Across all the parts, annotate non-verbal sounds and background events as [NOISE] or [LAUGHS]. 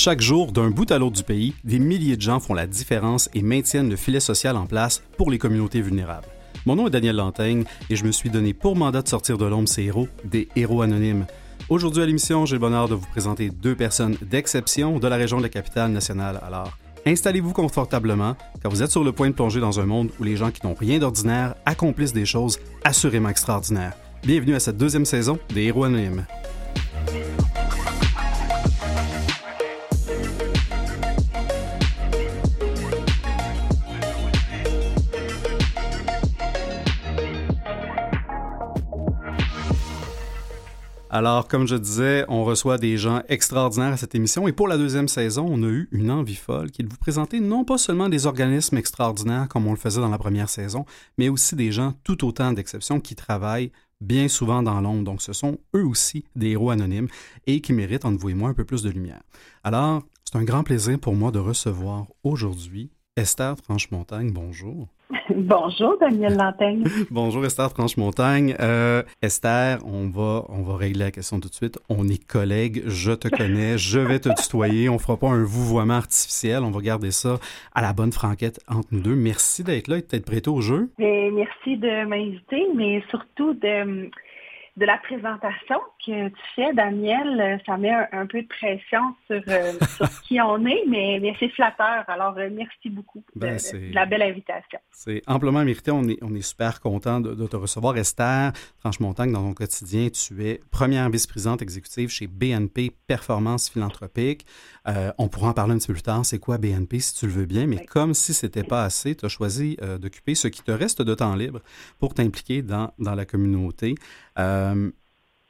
Chaque jour, d'un bout à l'autre du pays, des milliers de gens font la différence et maintiennent le filet social en place pour les communautés vulnérables. Mon nom est Daniel Lantaigne et je me suis donné pour mandat de sortir de l'ombre ces héros, des héros anonymes. Aujourd'hui à l'émission, j'ai le bonheur de vous présenter deux personnes d'exception de la région de la capitale nationale. Alors, installez-vous confortablement car vous êtes sur le point de plonger dans un monde où les gens qui n'ont rien d'ordinaire accomplissent des choses assurément extraordinaires. Bienvenue à cette deuxième saison des héros anonymes. Alors, comme je disais, on reçoit des gens extraordinaires à cette émission et pour la deuxième saison, on a eu une envie folle qui est de vous présenter non pas seulement des organismes extraordinaires comme on le faisait dans la première saison, mais aussi des gens tout autant d'exceptions qui travaillent bien souvent dans l'ombre. Donc, ce sont eux aussi des héros anonymes et qui méritent, entre vous et moi, un peu plus de lumière. Alors, c'est un grand plaisir pour moi de recevoir aujourd'hui Esther Franche-Montagne. Bonjour. [LAUGHS] Bonjour, Daniel Lantaigne. Bonjour, Esther Franche-Montagne. Euh, Esther, on va, on va régler la question tout de suite. On est collègues, je te connais, je vais te tutoyer. On fera pas un vouvoiement artificiel. On va garder ça à la bonne franquette entre nous deux. Merci d'être là et d'être prêt au jeu. Et merci de m'inviter, mais surtout de de la présentation que tu fais, Daniel, ça met un, peu de pression sur, euh, [LAUGHS] sur, qui on est, mais, mais c'est flatteur. Alors, euh, merci beaucoup de, ben, la belle invitation. C'est amplement mérité. On est, on est super content de, te recevoir. Esther Franche-Montagne, dans ton quotidien, tu es première vice-présidente exécutive chez BNP Performance Philanthropique. Euh, on pourra en parler un petit peu plus tard. C'est quoi BNP, si tu le veux bien, mais comme si ce n'était pas assez, tu as choisi d'occuper ce qui te reste de temps libre pour t'impliquer dans, dans la communauté. Euh,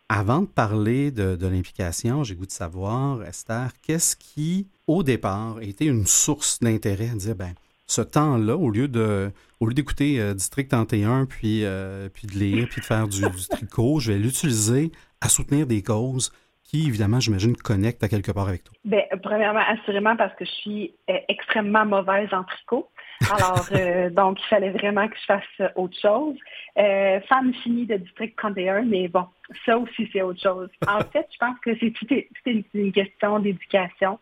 avant de parler de, l'implication, j'ai goût de savoir, Esther, qu'est-ce qui, au départ, été une source d'intérêt à dire, ben, ce temps-là, au lieu de, au lieu d'écouter euh, District 31, puis, euh, puis de lire, puis de faire du, tricot, je vais l'utiliser à soutenir des causes qui, évidemment, j'imagine, connectent à quelque part avec toi? Bien, premièrement, assurément parce que je suis extrêmement mauvaise en tricot. Alors, euh, donc, il fallait vraiment que je fasse autre chose. Euh, femme finie de District 31, mais bon, ça aussi, c'est autre chose. En fait, je pense que c'est tout, une question d'éducation.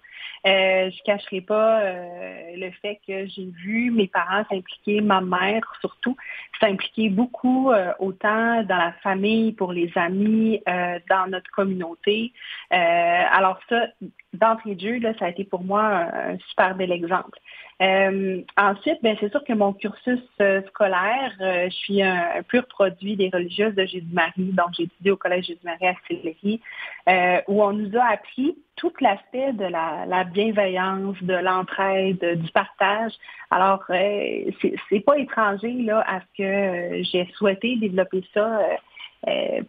Euh, je cacherai pas euh, le fait que j'ai vu mes parents s'impliquer, ma mère surtout, s'impliquer beaucoup autant dans la famille, pour les amis, dans notre communauté. alors ça, d'entrée de jeu, là, ça a été pour moi un super bel exemple. Euh, ensuite, ben, c'est sûr que mon cursus euh, scolaire, euh, je suis un, pur produit des religieuses de Jésus-Marie. Donc, j'ai étudié au Collège Jésus-Marie à Sillery, où on nous a appris tout l'aspect de la, bienveillance, de l'entraide, du partage. Alors, c'est pas étranger là à ce que j'ai souhaité développer ça.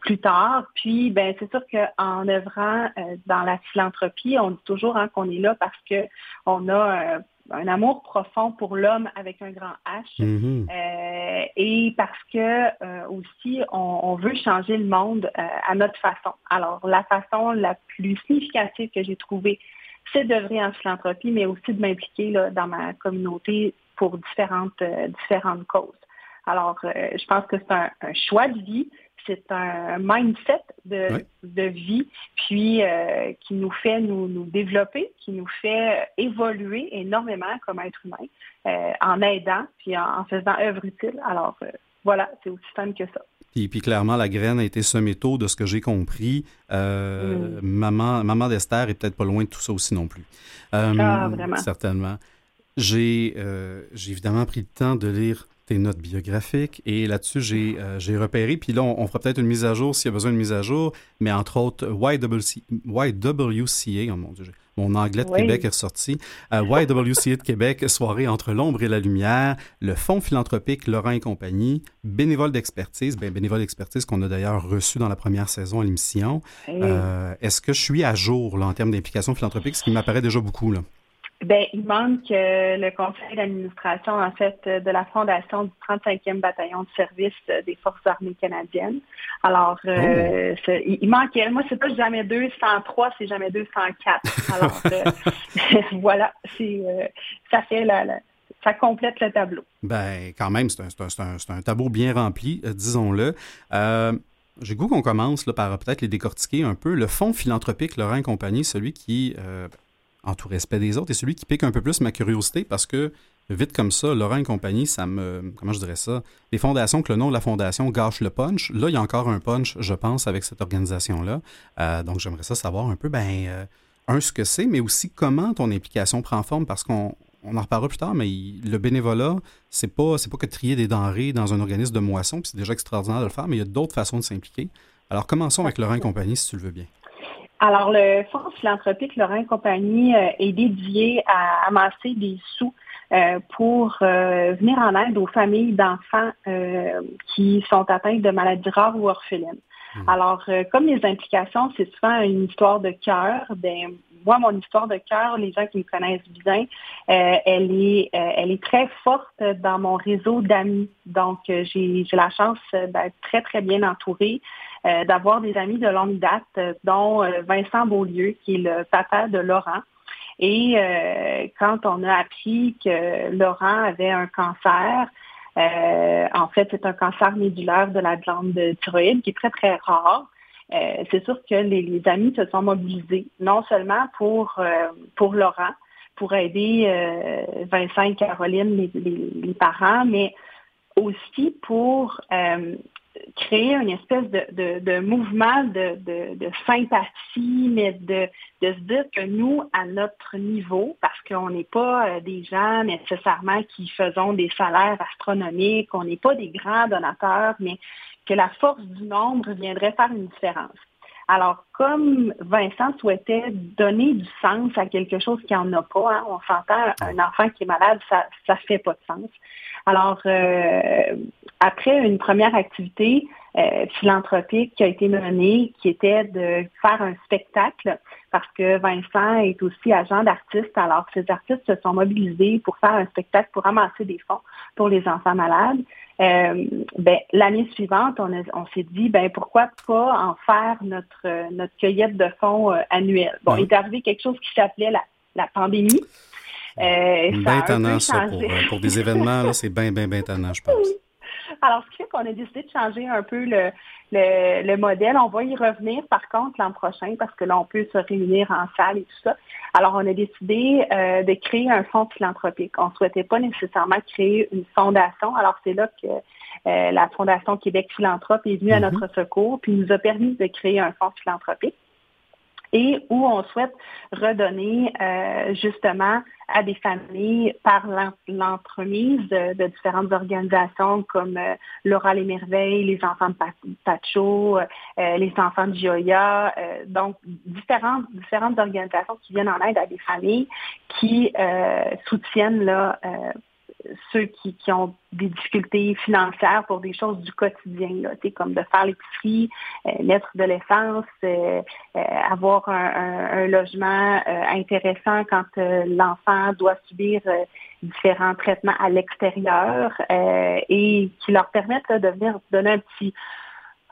plus tard. Puis, ben, c'est sûr qu'en œuvrant dans la philanthropie, on dit toujours hein, qu'on est là parce que on a un amour profond pour l'homme avec un grand H mm-hmm. euh, et parce que euh, aussi on, veut changer le monde euh, à notre façon. Alors la façon la plus significative que j'ai trouvée, c'est d'œuvrer en philanthropie, mais aussi de m'impliquer dans ma communauté pour différentes différentes causes. Alors je pense que c'est un choix de vie, c'est un mindset de, vie, puis euh, qui nous fait nous, nous, développer, qui nous fait évoluer énormément comme être humain euh, en aidant, puis en, faisant œuvre utile. Alors voilà, c'est aussi simple que ça. Puis, puis, clairement, la graine a été semée tôt de ce que j'ai compris. Euh, mm. Maman, maman d'Esther est peut-être pas loin de tout ça aussi non plus. ah, vraiment. Certainement. J'ai évidemment pris le temps de lire tes notes biographiques. Et là-dessus, j'ai euh, j'ai repéré, puis là, on, fera peut-être une mise à jour s'il y a besoin de mise à jour, mais entre autres, YWC, YWCA, oh mon Dieu, mon anglais de Québec est ressorti. Euh, YWCA de Québec, soirée entre l'ombre et la lumière, le Fonds philanthropique Laurent et compagnie, bénévole d'expertise, ben, bénévole d'expertise qu'on a d'ailleurs reçu dans la première saison à l'émission. Euh, est-ce que je suis à jour là, en termes d'implication philanthropique, ce qui m'apparaît déjà beaucoup? Là? Ben, il manque euh, le conseil d'administration, en fait, euh, de la fondation du 35e bataillon de service euh, des Forces armées canadiennes. Alors, oh. il, manque, moi, c'est pas jamais 203, c'est jamais 204. Alors, [LAUGHS] [LAUGHS] voilà, c'est, ça fait la, ça complète le tableau. Ben, quand même, c'est un, un, tableau bien rempli, disons-le. J'ai goût qu'on commence là, par peut-être les décortiquer un peu. Le fonds philanthropique Laurent Compagnie, celui qui en tout respect des autres, et celui qui pique un peu plus ma curiosité parce que vite comme ça, Laurent et compagnie, ça me. Comment je dirais ça? Les fondations, que le nom de la fondation gâche le punch. Là, il y a encore un punch, je pense, avec cette organisation-là. Euh, donc, j'aimerais ça savoir un peu, ben, euh, un, ce que c'est, mais aussi comment ton implication prend forme, parce qu'on on en reparlera plus tard, mais le bénévolat, c'est pas, c'est pas que trier des denrées dans un organisme de moisson, puis c'est déjà extraordinaire de le faire, mais il y a d'autres façons de s'impliquer. Alors, commençons avec Laurent et compagnie, si tu le veux bien. Alors, le Fonds philanthropique Laurent et compagnie euh, est dédié à amasser des sous euh, pour euh, venir en aide aux familles d'enfants qui sont atteints de maladies rares ou orphelines. Hmm. Alors, comme les implications, c'est souvent une histoire de cœur, ben, moi, mon histoire de cœur, les gens qui me connaissent bien, elle, est, elle est très forte dans mon réseau d'amis. Donc, j'ai la chance d'être très, très bien entourée. Euh, d'avoir des amis de longue date, euh, dont euh, Vincent Beaulieu, qui est le papa de Laurent. Et quand on a appris que Laurent avait un cancer, en fait, c'est un cancer médulaire de la glande thyroïde qui est très, très rare. c'est sûr que les, amis se sont mobilisés, non seulement pour, pour Laurent, pour aider Vincent et Caroline, les, parents, mais aussi pour créer une espèce de, mouvement de, sympathie, mais de, se dire que nous, à notre niveau, parce qu'on n'est pas euh, des gens nécessairement qui faisons des salaires astronomiques, on n'est pas des grands donateurs, mais que la force du nombre viendrait faire une différence. Alors, comme Vincent souhaitait donner du sens à quelque chose qui n'en a pas, hein, on s'entend, un enfant qui est malade, ça ne fait pas de sens. Alors, euh, après une première activité euh, philanthropique qui a été menée, qui était de faire un spectacle, parce que Vincent est aussi agent d'artiste. Alors, ces artistes se sont mobilisés pour faire un spectacle, pour ramasser des fonds pour les enfants malades. Euh, ben, l'année suivante, on, on s'est dit, ben pourquoi pas en faire notre notre cueillette de fonds annuelle. Bon, il est arrivé quelque chose qui s'appelait la, la pandémie. Euh, bien tannant, ça, pour, euh, pour, des événements, c'est bien, bien, bien tannant, je pense. [LAUGHS] Alors, ce qui fait qu'on a décidé de changer un peu le, le, modèle. On va y revenir, par contre, l'an prochain, parce que là, on peut se réunir en salle et tout ça. Alors, on a décidé euh, de créer un fonds philanthropique. On ne souhaitait pas nécessairement créer une fondation. Alors, c'est là que euh, la Fondation Québec Philanthrope est venue à mm-hmm. notre secours, puis nous a permis de créer un fonds philanthropique où on souhaite redonner euh, justement à des familles par l'entremise de, différentes organisations comme euh, l'Oral et Merveilles, les enfants de Pacho, euh, les enfants de Gioia, donc différentes, différentes organisations qui viennent en aide à des familles qui soutiennent là, ceux qui, ont des difficultés financières pour des choses du quotidien, là, comme de faire l'épicerie, euh, mettre de l'essence, euh, euh, avoir un, logement intéressant quand l'enfant doit subir différents traitements à l'extérieur et qui leur permettent de venir donner un petit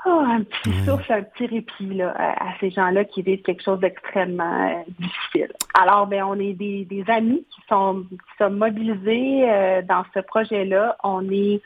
Oh, un petit souffle, un petit répit à, ces gens-là qui vivent quelque chose d'extrêmement euh, difficile. Alors, ben, on est des, amis qui sont, sont mobilisés euh, dans ce projet-là. On est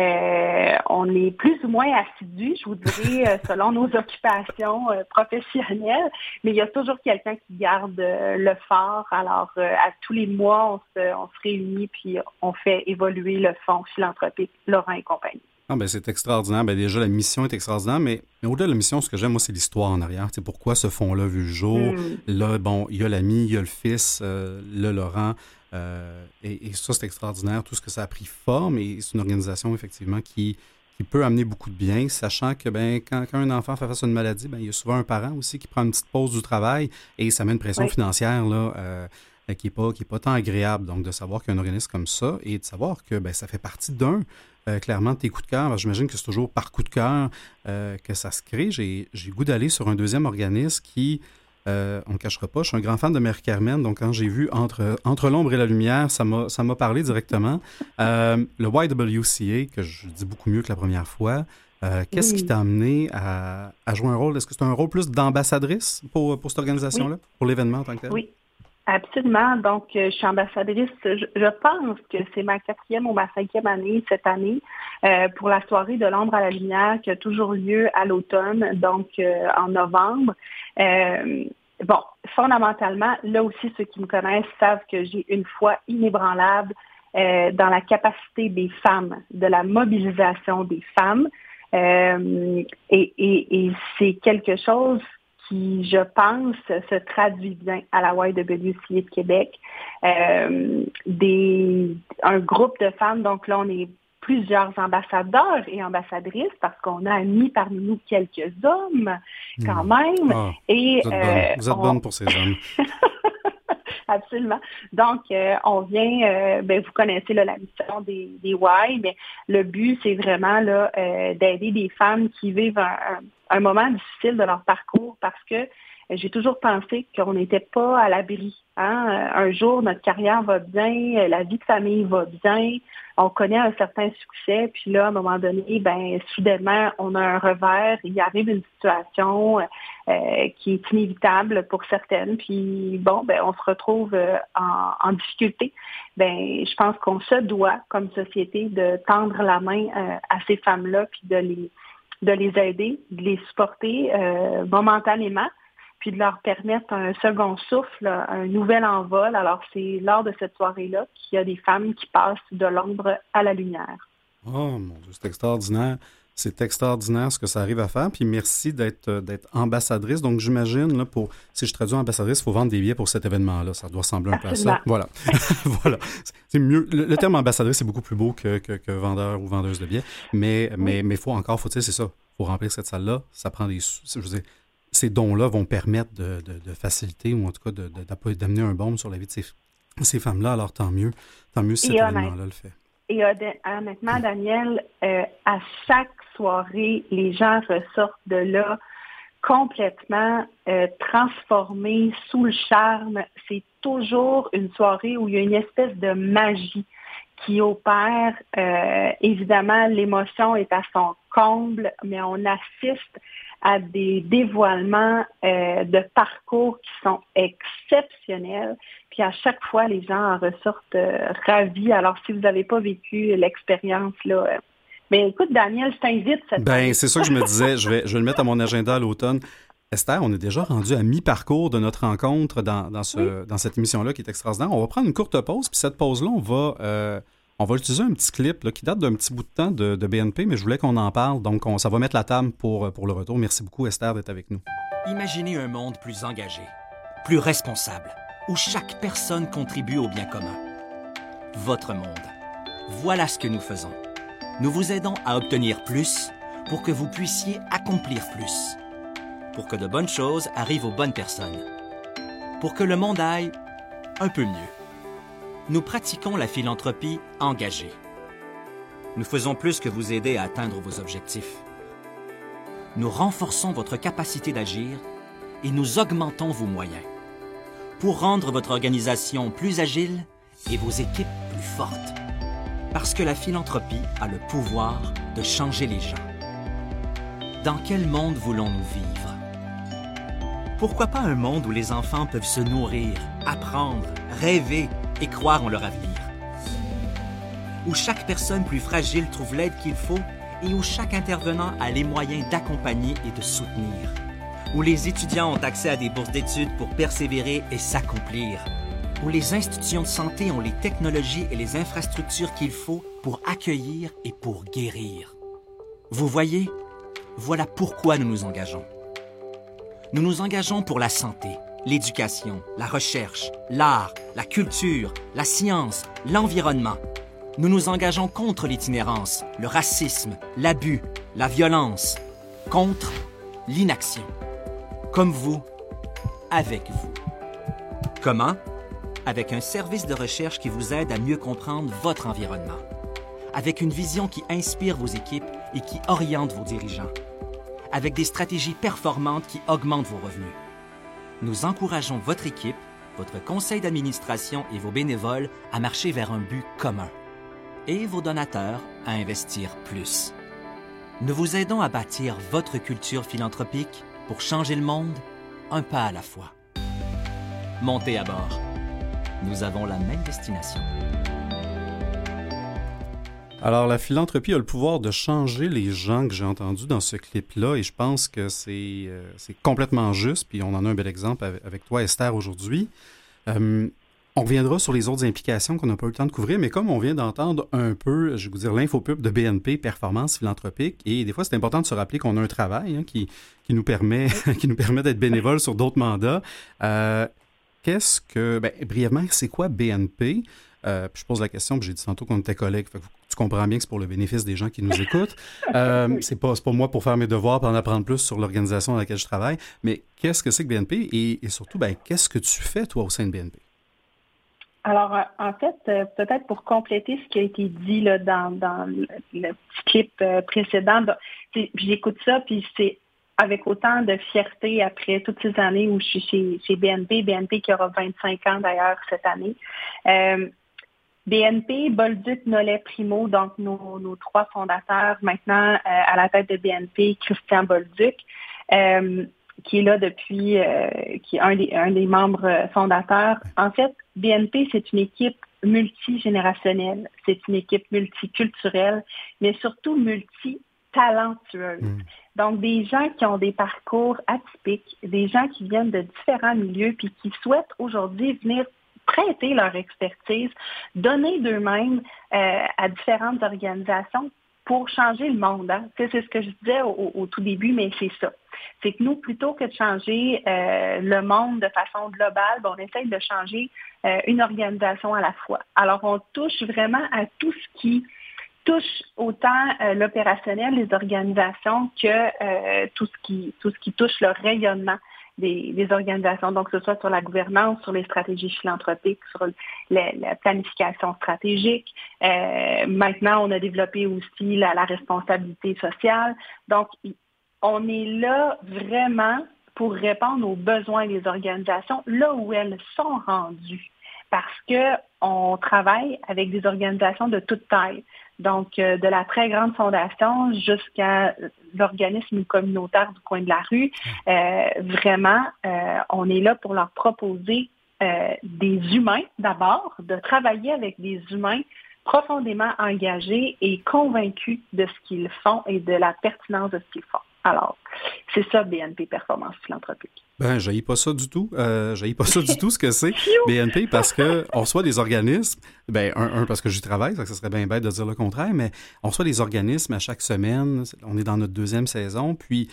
euh, on est plus ou moins assidus, je vous dirais, [LAUGHS] selon nos occupations professionnelles, mais il y a toujours quelqu'un qui garde le fort. Alors, à tous les mois, on se, on se réunit puis on fait évoluer le fonds philanthropique Laurent et compagnie. Ah ben c'est extraordinaire. Ben déjà, la mission est extraordinaire, mais, au-delà de la mission, ce que j'aime, moi, c'est l'histoire en arrière. C'est pourquoi ce fond-là vu le jour? Mm. Là, bon, il y a l'ami, il y a le fils, euh, le Laurent. Euh, et, ça, c'est extraordinaire, tout ce que ça a pris forme. Et c'est une organisation, effectivement, qui, qui peut amener beaucoup de bien, sachant que ben, quand, un enfant fait face à une maladie, ben, il y a souvent un parent aussi qui prend une petite pause du travail et ça met une pression financière là, euh, qui n'est pas, qui est pas tant agréable. Donc, de savoir qu'il y a un organisme comme ça et de savoir que ben, ça fait partie d'un euh, clairement tes coups de cœur. J'imagine que c'est toujours par coup de cœur euh, que ça se crée. J'ai goût d'aller sur un deuxième organisme qui, euh, on ne cachera pas, je suis un grand fan de Mère Carmen, donc quand j'ai vu Entre, entre l'ombre et la lumière, ça m'a parlé directement. le YWCA, que je dis beaucoup mieux que la première fois, qu'est-ce qui t'a amené à, jouer un rôle? Est-ce que c'est un rôle plus d'ambassadrice pour, pour cette organisation-là, pour l'événement en tant que tel? Oui. Absolument. Donc, euh, je suis ambassadrice. Je, pense que c'est ma quatrième ou ma cinquième année cette année euh, pour la soirée de l'ombre à la lumière qui a toujours lieu à l'automne, donc euh, en novembre. bon, fondamentalement, là aussi, ceux qui me connaissent savent que j'ai une foi inébranlable dans la capacité des femmes, de la mobilisation des femmes. Et, et, et c'est quelque chose qui, je pense, se traduit bien à la YWCA de Québec. Euh, des, un groupe de femmes, donc là, on est plusieurs ambassadeurs et ambassadrices parce qu'on a mis parmi nous quelques hommes quand hmm. même. Ah, et, vous êtes, euh, bonne, pour ces hommes. [LAUGHS] [LAUGHS] Absolument. Donc, euh, on vient, euh, ben, vous connaissez la mission des, des Y, mais le but, c'est vraiment là, d'aider des femmes qui vivent un, un, moment difficile de leur parcours parce que j'ai toujours pensé qu'on n'était pas à l'abri. Hein. Un jour, notre carrière va bien, la vie de famille va bien, on connaît un certain succès, puis là, à un moment donné, ben soudainement, on a un revers, il arrive une situation euh, qui est inévitable pour certaines, puis bon, ben on se retrouve euh, en, difficulté. Ben, je pense qu'on se doit, comme société, de tendre la main euh, à ces femmes-là, puis de les de les aider, de les supporter momentanément puis de leur permettre un second souffle, un nouvel envol. Alors, c'est lors de cette soirée-là qu'il y a des femmes qui passent de l'ombre à la lumière. Oh mon Dieu, c'est extraordinaire. C'est extraordinaire ce que ça arrive à faire. Puis merci d'être euh, d'être ambassadrice. Donc j'imagine là pour si je traduis ambassadrice, il faut vendre des billets pour cet événement-là. Ça doit ressembler un peu à ça. Voilà, [LAUGHS] voilà. C'est mieux. Le, terme ambassadrice c'est beaucoup plus beau que, que, vendeur ou vendeuse de billets. Mais mais mais faut encore, faut c'est ça. Faut remplir cette salle-là. Ça prend des. Je veux dire, ces dons-là vont permettre de, faciliter ou en tout cas d'amener un baume sur la vie de ces, femmes-là. Alors tant mieux, tant mieux si cet événement-là le fait. Et honnêtement, Daniel, euh, à chaque soirée, les gens ressortent de là complètement euh, transformés sous le charme. C'est toujours une soirée où il y a une espèce de magie qui opère. Euh, évidemment, l'émotion est à son comble, mais on assiste à des dévoilements euh, de parcours qui sont exceptionnels. Puis à chaque fois, les gens en ressortent euh, ravis. Alors, si vous n'avez pas vécu l'expérience, là, euh, mais écoute, Daniel, je t'invite. Ben, c'est ça que je me disais. je, vais, je vais le mettre à mon agenda à l'automne. Esther, on est déjà rendu à mi-parcours de notre rencontre dans, dans, ce, dans cette émission-là qui est extraordinaire. On va prendre une courte pause, puis cette pause-là, on va on va utiliser un petit clip qui date d'un petit bout de temps de, BNP, mais je voulais qu'on en parle, donc ça va mettre la table pour, pour le retour. Merci beaucoup, Esther, d'être avec nous. Imaginez un monde plus engagé, plus responsable, où chaque personne contribue au bien commun. Votre monde. Voilà ce que nous faisons. Nous vous aidons à obtenir plus pour que vous puissiez accomplir plus. Pour que de bonnes choses arrivent aux bonnes personnes. Pour que le monde aille un peu mieux nous pratiquons la philanthropie engagée. Nous faisons plus que vous aider à atteindre vos objectifs. Nous renforçons votre capacité d'agir et nous augmentons vos moyens pour rendre votre organisation plus agile et vos équipes plus fortes. Parce que la philanthropie a le pouvoir de changer les gens. Dans quel monde voulons-nous vivre? Pourquoi pas un monde où les enfants peuvent se nourrir, apprendre, rêver et croire en leur avenir. Où chaque personne plus fragile trouve l'aide qu'il faut et où chaque intervenant a les moyens d'accompagner et de soutenir. Où les étudiants ont accès à des bourses d'études pour persévérer et s'accomplir. Où les institutions de santé ont les technologies et les infrastructures qu'il faut pour accueillir et pour guérir. Vous voyez, voilà pourquoi nous nous engageons. Nous nous engageons pour la santé, l'éducation, la recherche, l'art, la culture, la science, l'environnement. Nous nous engageons contre l'itinérance, le racisme, l'abus, la violence, contre l'inaction. Comme vous, avec vous. Comment? Avec un service de recherche qui vous aide à mieux comprendre votre environnement. Avec une vision qui inspire vos équipes et qui oriente vos dirigeants. Avec des stratégies performantes qui augmentent vos revenus nous encourageons votre équipe, votre conseil d'administration et vos bénévoles à marcher vers un but commun et vos donateurs à investir plus. Nous vous aidons à bâtir votre culture philanthropique pour changer le monde un pas à la fois. Montez à bord. Nous avons la même destination. Alors, la philanthropie a le pouvoir de changer les gens que j'ai entendus dans ce clip-là, et je pense que c'est complètement juste, puis on en a un bel exemple avec, toi, Esther, aujourd'hui. On reviendra sur les autres implications qu'on n'a pas eu le temps de couvrir, mais comme on vient d'entendre un peu, je vais vous dire, l'infopub de BNP, Performance Philanthropique, et des fois, c'est important de se rappeler qu'on a un travail hein, qui, nous permet, [LAUGHS] qui nous permet d'être bénévole sur d'autres mandats. Euh, qu'est-ce que, ben, brièvement, c'est quoi BNP? Euh, je pose la question, puis j'ai dit tantôt qu'on était collègues. Tu comprends bien que c'est pour le bénéfice des gens qui nous [LAUGHS] écoutent. Euh, c'est pas, pas moi pour faire mes devoirs, pour en apprendre plus sur l'organisation dans laquelle je travaille. Mais qu'est-ce que c'est que BNP et, et surtout, ben, qu'est-ce que tu fais, toi, au sein de BNP? Alors, euh, en fait, euh, peut-être pour compléter ce qui a été dit là, dans, dans le, petit clip précédent, j'écoute ça, puis c'est avec autant de fierté après toutes ces années où je suis chez, chez BNP, BNP qui aura 25 ans d'ailleurs cette année. BNP, Bolduc, Nollet, Primo, donc nos, nos trois fondateurs maintenant à la tête de BNP, Christian Bolduc qui est là depuis, euh, qui est un des, un des membres euh, fondateurs. En fait, BNP, c'est une équipe multigénérationnelle, c'est une équipe multiculturelle, mais surtout multitalentueuse. Mm. Donc, des gens qui ont des parcours atypiques, des gens qui viennent de différents milieux, puis qui souhaitent aujourd'hui venir prêter leur expertise, donner d'eux-mêmes euh, à différentes organisations pour changer le monde. Hein. C'est ce que je disais au, tout début, mais c'est ça. C'est que nous, plutôt que de changer euh, le monde de façon globale, ben, on essaye de changer euh, une organisation à la fois. Alors, on touche vraiment à tout ce qui touche autant euh, l'opérationnel des organisations que tout, ce qui, tout ce qui touche le rayonnement des, organisations, donc que ce soit sur la gouvernance, sur les stratégies philanthropiques, sur la, planification stratégique. Euh, maintenant, on a développé aussi la, responsabilité sociale. Donc, on est là vraiment pour répondre aux besoins des organisations là où elles sont rendues parce qu'on travaille avec des organisations de toute taille. Donc, euh, de la très grande fondation jusqu'à l'organisme communautaire du coin de la rue, euh, vraiment, euh, on est là pour leur proposer des humains d'abord, de travailler avec des humains profondément engagés et convaincus de ce qu'ils font et de la pertinence de ce qu'ils font. Alors, c'est ça BNP Performance Philanthropique. Ben, je pas ça du tout. Euh, je pas ça du tout ce que c'est [LAUGHS] BNP parce que on reçoit des organismes. Ben, un, parce que j'y travaille, ça, serait bien bête de dire le contraire, mais on reçoit des organismes à chaque semaine. On est dans notre deuxième saison, puis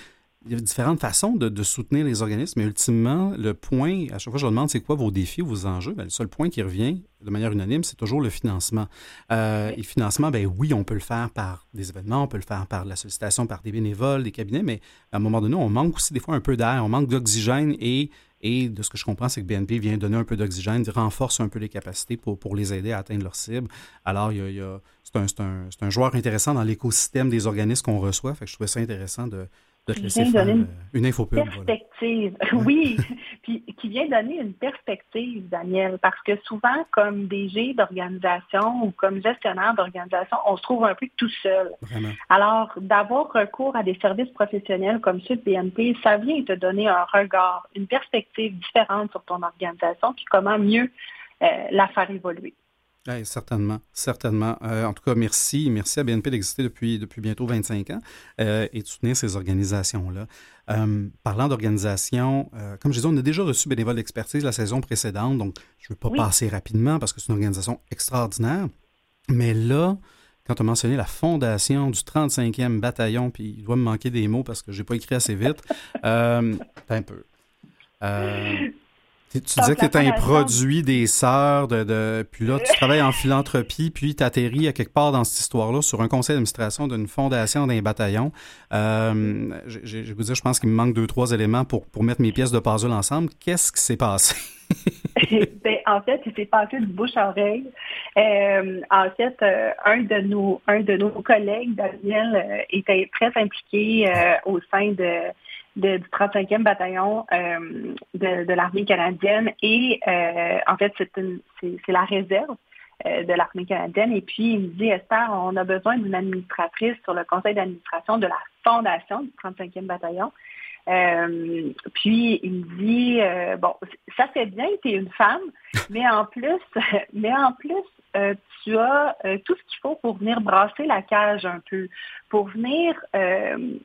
il y a différentes façons de, soutenir les organismes, mais ultimement, le point, à chaque fois que je demande c'est quoi vos défis, vos enjeux, ben, le seul point qui revient de manière unanime, c'est toujours le financement. Euh, et le financement, ben oui, on peut le faire par des événements, on peut le faire par la sollicitation par des bénévoles, des cabinets, mais à un moment donné, on manque aussi des fois un peu d'air, on manque d'oxygène et, et de ce que je comprends, c'est que BNP vient donner un peu d'oxygène, renforce un peu les capacités pour, pour les aider à atteindre leur cible. Alors, il y a, c'est un, un, un, joueur intéressant dans l'écosystème des organismes qu'on reçoit. Fait que je trouvais ça intéressant de, de donner une, une perspective. [LAUGHS] Oui, puis qui vient donner une perspective, Daniel, parce que souvent, comme DG d'organisation ou comme gestionnaire d'organisation, on se trouve un peu tout seul. Alors, d'avoir recours à des services professionnels comme ceux de BNP, ça vient te donner un regard, une perspective différente sur ton organisation, puis comment mieux euh, la faire évoluer certainement, certainement. Euh, en tout cas, merci. Merci à BNP d'exister depuis, depuis bientôt 25 ans euh, et de soutenir ces organisations-là. Euh, parlant d'organisation, comme je disais, on a déjà reçu Bénévole d'expertise la saison précédente, donc je ne veux pas passer rapidement parce que c'est une organisation extraordinaire. Mais là, quand tu as mentionné la fondation du 35e bataillon, puis il doit me manquer des mots parce que je n'ai pas écrit assez vite, [LAUGHS] un peu. Tu disais que tu étais un produit des sœurs, de, puis là, tu travailles en philanthropie, puis tu atterris à quelque part dans cette histoire-là sur un conseil d'administration d'une fondation d'un bataillon. Euh, je vous dire, je pense qu'il me manque deux, trois éléments pour, pour mettre mes pièces de puzzle ensemble. Qu'est-ce qui s'est passé? [LAUGHS] [LAUGHS] ben, en fait, il s'est passé du bouche à oreille. Euh, en fait, euh, un de nos un de nos collègues, Daniel, euh, était très impliqué au sein de du 35e bataillon euh, de, l'armée canadienne et euh, en fait c'est la réserve euh, de l'armée canadienne. Et puis il me dit Esther on a besoin d'une administratrice sur le conseil d'administration de la fondation du 35e bataillon. Puis il me dit bon, ça fait bien, tu es une femme, mais en plus, [LAUGHS] mais en plus, tu as tout ce qu'il faut pour venir brasser la cage un peu, pour venir euh,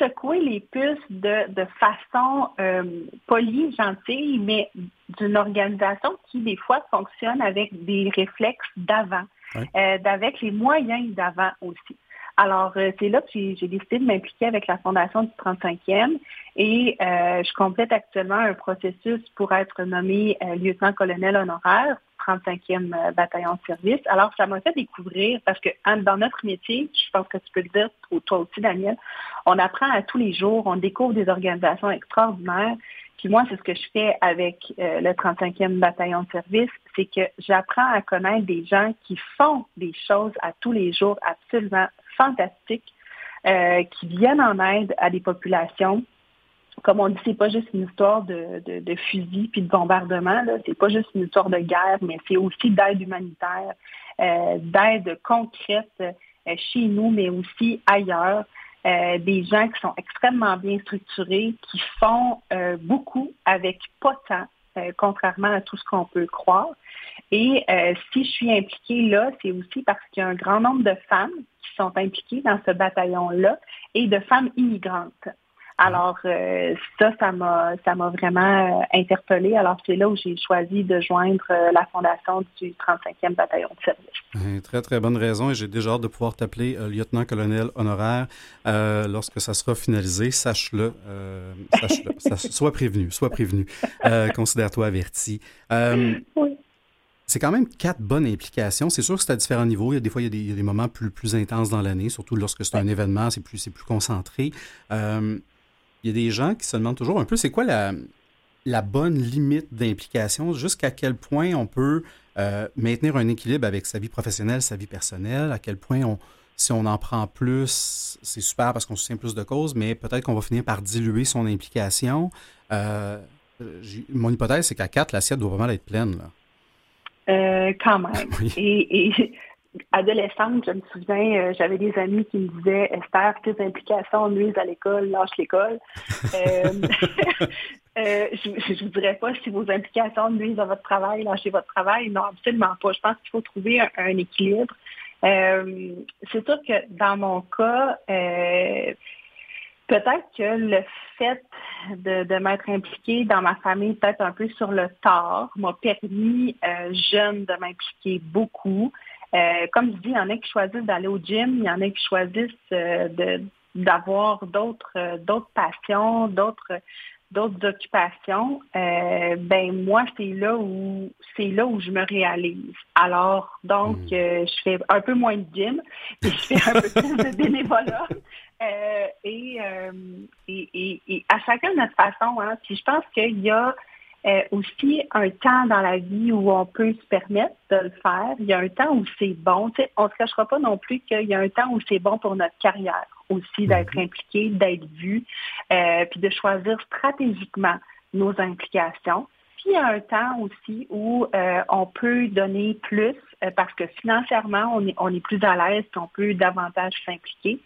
secouer les puces de, de façon euh, polie, gentille, mais d'une organisation qui, des fois, fonctionne avec des réflexes d'avant, euh, avec les moyens d'avant aussi. Alors, euh, c'est là que j'ai décidé de m'impliquer avec la Fondation du 35e et euh, je complète actuellement un processus pour être nommé lieutenant-colonel honoraire 35e euh, bataillon de service. Alors, ça m'a fait découvrir, parce que dans notre métier, je pense que tu peux le dire, toi aussi, Daniel, on apprend à tous les jours, on découvre des organisations extraordinaires. Puis moi, c'est ce que je fais avec euh, le 35e bataillon de service, c'est que j'apprends à connaître des gens qui font des choses à tous les jours absolument fantastiques, euh, qui viennent en aide à des populations comme on dit, c'est pas juste une histoire de, de, fusil puis de bombardement. C'est pas juste une histoire de guerre, mais c'est aussi d'aide humanitaire, euh, d'aide concrète euh, chez nous, mais aussi ailleurs. Euh, des gens qui sont extrêmement bien structurés, qui font beaucoup avec pas tant, contrairement à tout ce qu'on peut croire. Et si je suis impliquée là, c'est aussi parce qu'il y a un grand nombre de femmes qui sont impliquées dans ce bataillon-là et de femmes immigrantes. Alors euh, ça, ça m'a ça m'a vraiment euh, interpellée. Alors c'est là où j'ai choisi de joindre euh, la fondation du 35e bataillon de service. très très bonne raison et j'ai déjà hâte de pouvoir t'appeler lieutenant-colonel honoraire lorsque ça sera finalisé. Sache-le, sache-le, [LAUGHS] sois prévenu, sois prévenu. Considère-toi averti. oui. C'est quand même quatre bonnes implications. C'est sûr que c'est à différents niveaux. Il y a des fois, il y a des, moments plus, plus intenses dans l'année, surtout lorsque c'est un événement, c'est plus, c'est plus concentré il y a des gens qui se demandent toujours un peu c'est quoi la, la bonne limite d'implication, jusqu'à quel point on peut euh, maintenir un équilibre avec sa vie professionnelle, sa vie personnelle, à quel point on, si on en prend plus, c'est super parce qu'on soutient plus de causes, mais peut-être qu'on va finir par diluer son implication. Euh, mon hypothèse, c'est qu'à 4, l'assiette doit vraiment être pleine. Là. Euh, quand même. [LAUGHS] et, adolescente, je me souviens, euh, j'avais des amis qui me disaient Esther, tes implications nuisent à l'école, lâche l'école. [LAUGHS] euh, [LAUGHS] euh, je ne vous dirais pas si vos implications nuisent à votre travail, lâchez votre travail. Non, absolument pas. Je pense qu'il faut trouver un, équilibre. Euh, c'est sûr que dans mon cas, peut-être que le fait de, de m'être impliquée dans ma famille, peut-être un peu sur le tard, m'a permis jeune de m'impliquer beaucoup. Euh, comme je dis, il y en a qui choisissent d'aller au gym, il y en a qui choisissent euh, de, d'avoir d'autres, euh, d'autres passions, d'autres, d'autres occupations. ben moi, c'est là où c'est là où je me réalise. Alors, donc, mm. je fais un peu moins de gym, puis [LAUGHS] je fais un peu plus de bénévolat. et, et, et, à chacun notre façon. Hein. Puis je pense qu'il y a euh, aussi un temps dans la vie où on peut se permettre de le faire. Il y a un temps où c'est bon. on ne se cachera pas non plus qu'il y a un temps où c'est bon pour notre carrière aussi d'être mhm. impliqué, d'être vu, euh, puis de choisir stratégiquement nos implications. Puis il y a un temps aussi où euh, on peut donner plus parce que financièrement, on est, on est plus à l'aise, on peut davantage s'impliquer.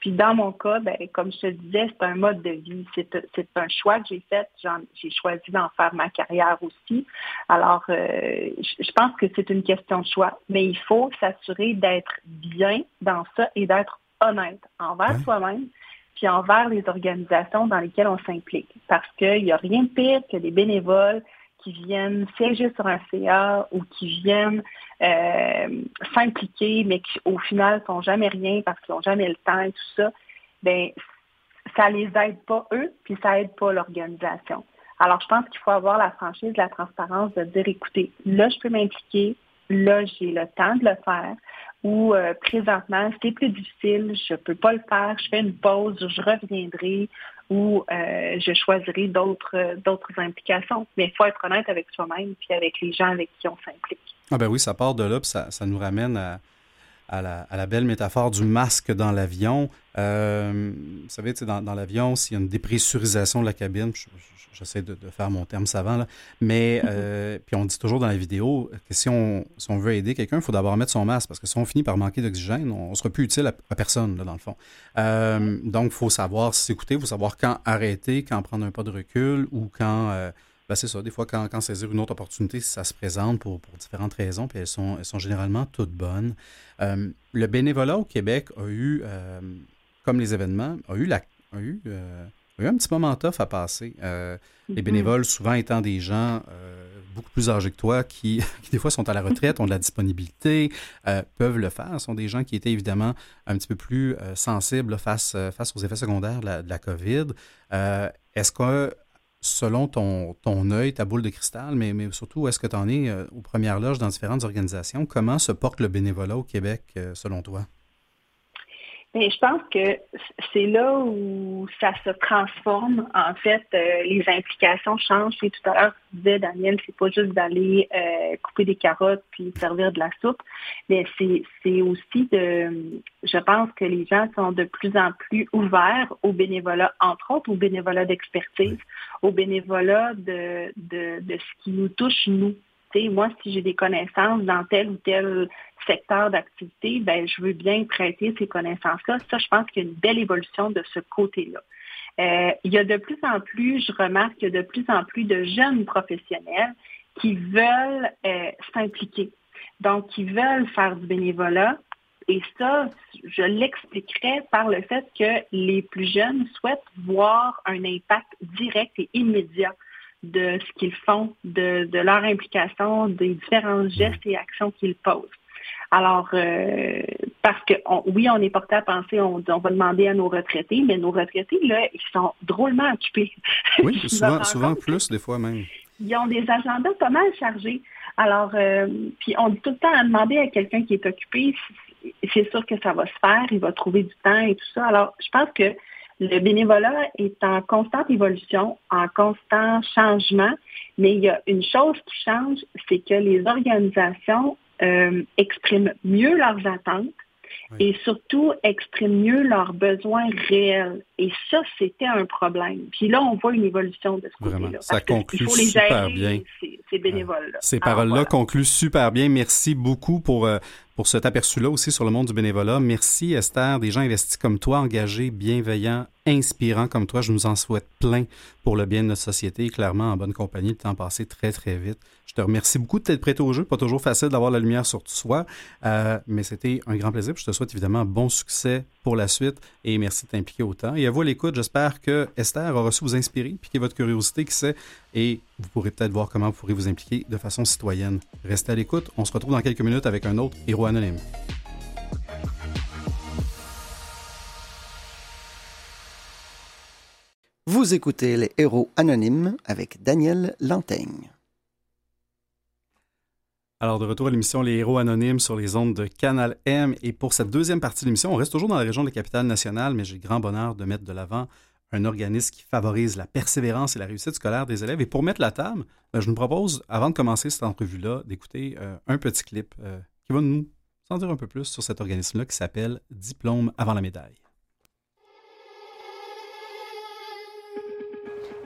Puis dans mon cas, ben, comme je te disais, c'est un mode de vie. C'est un choix que j'ai fait. J'ai choisi d'en faire ma carrière aussi. Alors, euh, je pense que c'est une question de choix. Mais il faut s'assurer d'être bien dans ça et d'être honnête envers soi-même puis envers les organisations dans lesquelles on s'implique. Parce qu'il n'y a rien de pire que des bénévoles qui viennent siéger sur un CA ou qui viennent euh, s'impliquer, mais qui au final font jamais rien parce qu'ils n'ont jamais le temps et tout ça, ben ça les aide pas eux, puis ça aide pas l'organisation. Alors, je pense qu'il faut avoir la franchise, la transparence de dire, écoutez, là, je peux m'impliquer, là, j'ai le temps de le faire, ou euh, présentement, c'est plus difficile, je ne peux pas le faire, je fais une pause, je reviendrai, ou euh, je choisirai d'autres d'autres implications. Mais il faut être honnête avec soi-même puis avec les gens avec qui on s'implique. Ah ben oui, ça part de là, puis ça, ça nous ramène à, à la, belle métaphore du masque dans l'avion. Euh, vous savez, dans, dans l'avion, s'il y a une dépressurisation de la cabine, j'essaie de, faire mon terme savant, là, mais [LAUGHS] euh, puis on dit toujours dans la vidéo que si on, si on veut aider quelqu'un, il faut d'abord mettre son masque, parce que si on finit par manquer d'oxygène, on ne sera plus utile à, personne, là, dans le fond. Euh, donc, il faut savoir s'écouter, il faut savoir quand arrêter, quand prendre un pas de recul ou quand... Ben, c'est ça. Des fois, quand, saisir une autre opportunité, ça se présente pour, différentes raisons, puis elles sont, elles sont généralement toutes bonnes. Euh, le bénévolat au Québec a eu, euh, comme les événements, a eu, la, a eu, euh, a eu un petit moment tough à passer. Les mm-hmm. bénévoles, souvent étant des gens beaucoup plus âgés que toi, [LAUGHS] qui, des fois sont à la retraite, ont de la disponibilité, peuvent le faire, ce sont des gens qui étaient évidemment un petit peu plus sensibles face, face aux effets secondaires de la, de la COVID. Est-ce que selon ton, ton œil, ta boule de cristal, mais, surtout, est-ce que tu en es euh, aux premières loges dans différentes organisations? Comment se porte le bénévolat au Québec, euh, selon toi? Mais je pense que c'est là où ça se transforme. En fait, euh, les implications changent. Et tout à l'heure, tu disais, Daniel, c'est pas juste d'aller euh, couper des carottes puis servir de la soupe, mais c'est aussi de. Je pense que les gens sont de plus en plus ouverts au bénévolat, entre autres au bénévolat d'expertise, au bénévolat de, de, de ce qui nous touche nous moi, si j'ai des connaissances dans tel ou tel secteur d'activité, ben, je veux bien prêter ces connaissances-là. Ça, je pense qu'il y a une belle évolution de ce côté-là. Euh, il y a de plus en plus, je remarque qu'il y a de plus en plus de jeunes professionnels qui veulent euh, s'impliquer. Donc, qui veulent faire du bénévolat. Et ça, je l'expliquerai par le fait que les plus jeunes souhaitent voir un impact direct et immédiat de ce qu'ils font, de, leur implication, des différents gestes et actions qu'ils posent. Alors, euh, parce que oui, on est porté à penser, on, va demander à nos retraités, mais nos retraités, là, ils sont drôlement occupés. Oui, [LAUGHS] souvent, souvent plus, des fois même. Ils ont des agendas pas mal chargés. Alors, euh, puis on dit tout le temps à demander à quelqu'un qui est occupé, c'est sûr que ça va se faire, il va trouver du temps et tout ça. Alors, je pense que le bénévolat est en constante évolution, en constant changement, mais il y a une chose qui change, c'est que les organisations euh, expriment mieux leurs attentes et surtout expriment mieux leurs besoins réels. Et ça, c'était un problème. Puis là, on voit une évolution de ce côté-là. Ça conclut super bien. Ces. Ces paroles-là concluent super bien. Merci beaucoup pour, euh, pour cet aperçu-là aussi sur le monde du bénévolat. Merci Esther, des gens investis comme toi, engagés, bienveillants, inspirants comme toi. Je nous en souhaite plein pour le bien de notre société. Clairement, en bonne compagnie, le temps passé très, très vite. Je te remercie beaucoup de t'être prêté au jeu. Pas toujours facile d'avoir la lumière sur soi, euh, mais c'était un grand plaisir. Je te souhaite évidemment bon succès pour la suite et merci de t'impliquer autant. Et à vous l'écoute, j'espère que Esther aura su vous inspirer, piquer votre curiosité, qui sait, et vous pourrez peut-être voir comment vous pourrez vous impliquer de façon citoyenne. Restez à l'écoute. On se retrouve dans quelques minutes avec un autre héros anonyme. Vous écoutez les héros anonymes avec Daniel Lantaigne. Alors, de retour à l'émission Les Héros Anonymes sur les ondes de Canal M. Et pour cette deuxième partie de l'émission, on reste toujours dans la région de la capitale nationale, mais j'ai le grand bonheur de mettre de l'avant un organisme qui favorise la persévérance et la réussite scolaire des élèves. Et pour mettre la table, ben, je nous propose, avant de commencer cette entrevue-là, d'écouter euh, un petit clip euh, qui va nous en dire un peu plus sur cet organisme-là qui s'appelle Diplôme avant la médaille.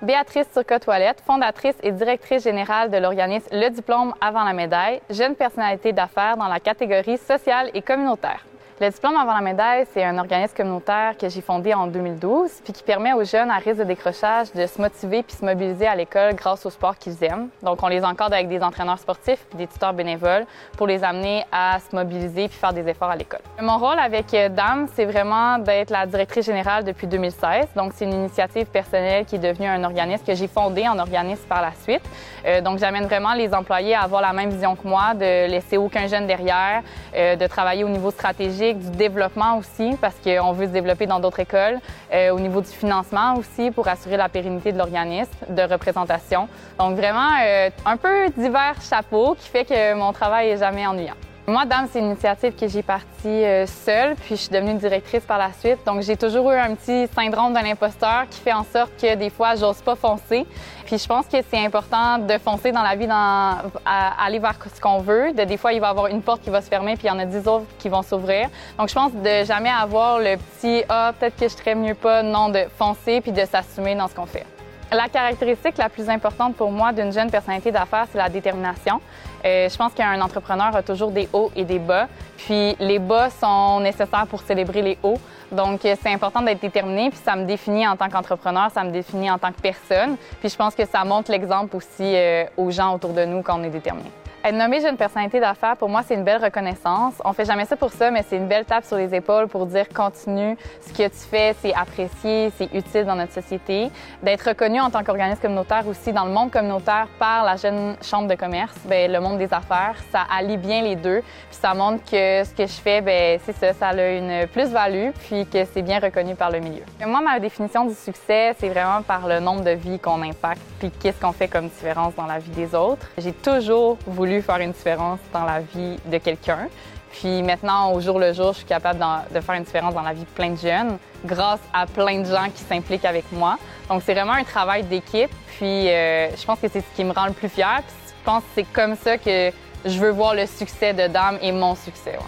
Béatrice Turcotte-Toilette, fondatrice et directrice générale de l'organisme Le Diplôme avant la médaille, jeune personnalité d'affaires dans la catégorie sociale et communautaire. Le diplôme avant la médaille, c'est un organisme communautaire que j'ai fondé en 2012, puis qui permet aux jeunes à risque de décrochage de se motiver puis se mobiliser à l'école grâce au sport qu'ils aiment. Donc, on les encadre avec des entraîneurs sportifs puis des tuteurs bénévoles pour les amener à se mobiliser puis faire des efforts à l'école. Mon rôle avec euh, DAM, c'est vraiment d'être la directrice générale depuis 2016. Donc, c'est une initiative personnelle qui est devenue un organisme que j'ai fondé en organisme par la suite. Euh, donc, j'amène vraiment les employés à avoir la même vision que moi, de laisser aucun jeune derrière, euh, de travailler au niveau stratégique du développement aussi, parce qu'on veut se développer dans d'autres écoles, euh, au niveau du financement aussi, pour assurer la pérennité de l'organisme, de représentation. Donc vraiment, euh, un peu divers chapeaux qui fait que mon travail est jamais ennuyant. Moi, Dame, c'est une initiative que j'ai partie euh, seule, puis je suis devenue directrice par la suite. Donc, j'ai toujours eu un petit syndrome de l'imposteur qui fait en sorte que des fois, j'ose pas foncer. Puis, je pense que c'est important de foncer dans la vie, dans, aller vers ce qu'on veut. De, des fois, il va y avoir une porte qui va se fermer, puis il y en a dix autres qui vont s'ouvrir. Donc, je pense de jamais avoir le petit Ah, peut-être que je serais mieux pas. Non, de foncer puis de s'assumer dans ce qu'on fait. La caractéristique la plus importante pour moi d'une jeune personnalité d'affaires, c'est la détermination. Euh, je pense qu'un entrepreneur a toujours des hauts et des bas, puis les bas sont nécessaires pour célébrer les hauts. Donc, euh, c'est important d'être déterminé, puis ça me définit en tant qu'entrepreneur, ça me définit en tant que personne. Puis je pense que ça montre l'exemple aussi euh, aux gens autour de nous quand on est déterminé. Être nommée jeune personnalité d'affaires, pour moi, c'est une belle reconnaissance. On fait jamais ça pour ça, mais c'est une belle tape sur les épaules pour dire continue, ce que tu fais, c'est apprécié, c'est utile dans notre société. D'être reconnu en tant qu'organisme communautaire aussi dans le monde communautaire par la jeune chambre de commerce, ben le monde des affaires, ça allie bien les deux, puis ça montre que ce que je fais, ben c'est ça, ça a une plus-value, puis que c'est bien reconnu par le milieu. Moi, ma définition du succès, c'est vraiment par le nombre de vies qu'on impacte, puis qu'est-ce qu'on fait comme différence dans la vie des autres. J'ai toujours faire une différence dans la vie de quelqu'un. Puis maintenant, au jour le jour, je suis capable de faire une différence dans la vie de plein de jeunes grâce à plein de gens qui s'impliquent avec moi. Donc, c'est vraiment un travail d'équipe. Puis, euh, je pense que c'est ce qui me rend le plus fier. Puis, je pense que c'est comme ça que je veux voir le succès de Dame et mon succès.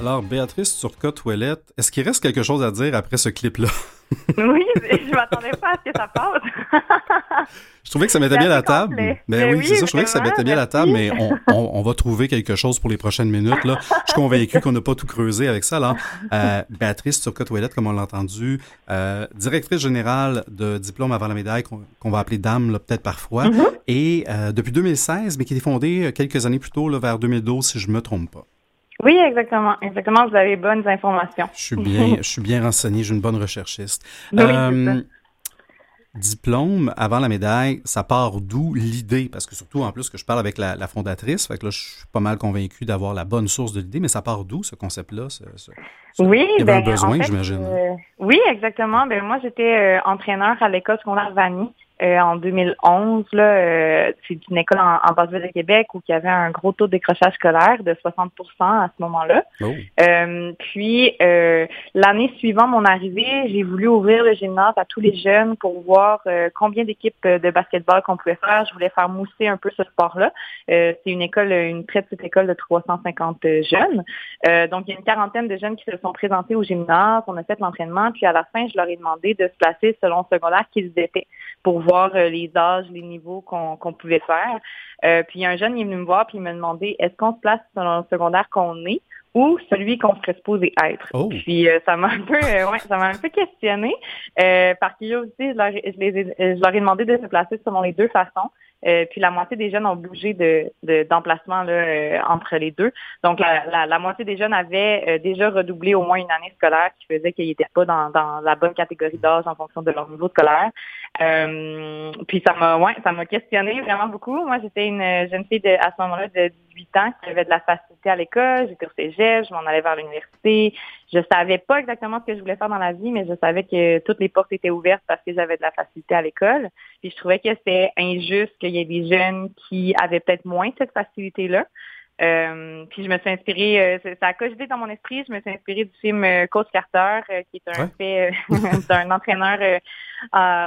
Alors, Béatrice Turcotte-Ouellette, est-ce qu'il reste quelque chose à dire après ce clip-là? [LAUGHS] oui, je m'attendais pas à ce que ça passe. [LAUGHS] je trouvais que ça mettait bien la table. Mais, ben ben oui, c'est ça. Je trouvais que ça mettait bien la table, mais on, va trouver quelque chose pour les prochaines minutes. Là. Je suis convaincu qu'on n'a pas tout creusé avec ça. Alors, euh, Béatrice Turcotte-Ouellette, comme on l'a entendu, euh, directrice générale de diplôme avant la médaille, qu'on va appeler dame peut-être parfois, mm-hmm. et euh, depuis 2016, mais qui été fondée quelques années plus tôt, là, vers 2012, si je me trompe pas. Oui, exactement. Exactement, vous avez bonnes informations. Je suis bien, [LAUGHS] je suis bien renseigné, j'ai une bonne recherchiste. euh, diplôme avant la médaille, ça part d'où l'idée? Parce que surtout, en plus, que je parle avec la, fondatrice, fait que là, je suis pas mal convaincu d'avoir la bonne source de l'idée, mais ça part d'où, ce concept-là? oui, Il y avait un ben, besoin, j'imagine? Euh, oui, exactement. Ben, moi, j'étais euh, entraîneur à l'école secondaire Vanny. Euh, en 2011. Là, euh, c'est une école en, en basse-ville de Québec où il y avait un gros taux de décrochage scolaire de 60% à ce moment-là. Oh. Euh, puis, l'année suivant mon arrivée, j'ai voulu ouvrir le gymnase à tous les jeunes pour voir combien d'équipes de basketball qu'on pouvait faire. Je voulais faire mousser un peu ce sport-là. c'est une école, une très petite école de 350 jeunes. donc, il y a une quarantaine de jeunes qui se sont présentés au gymnase. On a fait l'entraînement. Puis, à la fin, je leur ai demandé de se placer selon secondaire qu'ils étaient pour voir euh, les âges, les niveaux qu'on pouvait faire. Euh, puis un jeune il est venu me voir puis il m'a demandé est-ce qu'on se place dans le secondaire qu'on est ou celui qu'on serait supposé être? Oh. Puis euh, ça m'a un peu ouais, ça m'a un peu questionné. par curiosité, je leur, je, les je leur ai demandé de se placer selon les deux façons. Euh, puis la moitié des jeunes ont bougé de, d'emplacement là, euh, entre les deux. Donc la, la, moitié des jeunes avaient euh, déjà redoublé au moins une année scolaire qui faisait qu'ils n'étaient pas dans, dans la bonne catégorie d'âge en fonction de leur niveau scolaire. puis ça m'a ouais, ça m'a questionné vraiment beaucoup. Moi, j'étais une jeune fille de, à ce moment-là de 18 ans qui avait de la facilité à l'école. J'étais au cégep, je m'en allais vers l'université. Je savais pas exactement ce que je voulais faire dans la vie, mais je savais que toutes les portes étaient ouvertes parce que j'avais de la facilité à l'école. Puis je trouvais que c'était injuste qu'il y ait des jeunes qui avaient peut-être moins cette facilité-là. Euh, puis je me suis inspirée, euh, ça a cogité dans mon esprit, je me suis inspirée du film euh, Coach Carter, qui est un fait, [LAUGHS] un entraîneur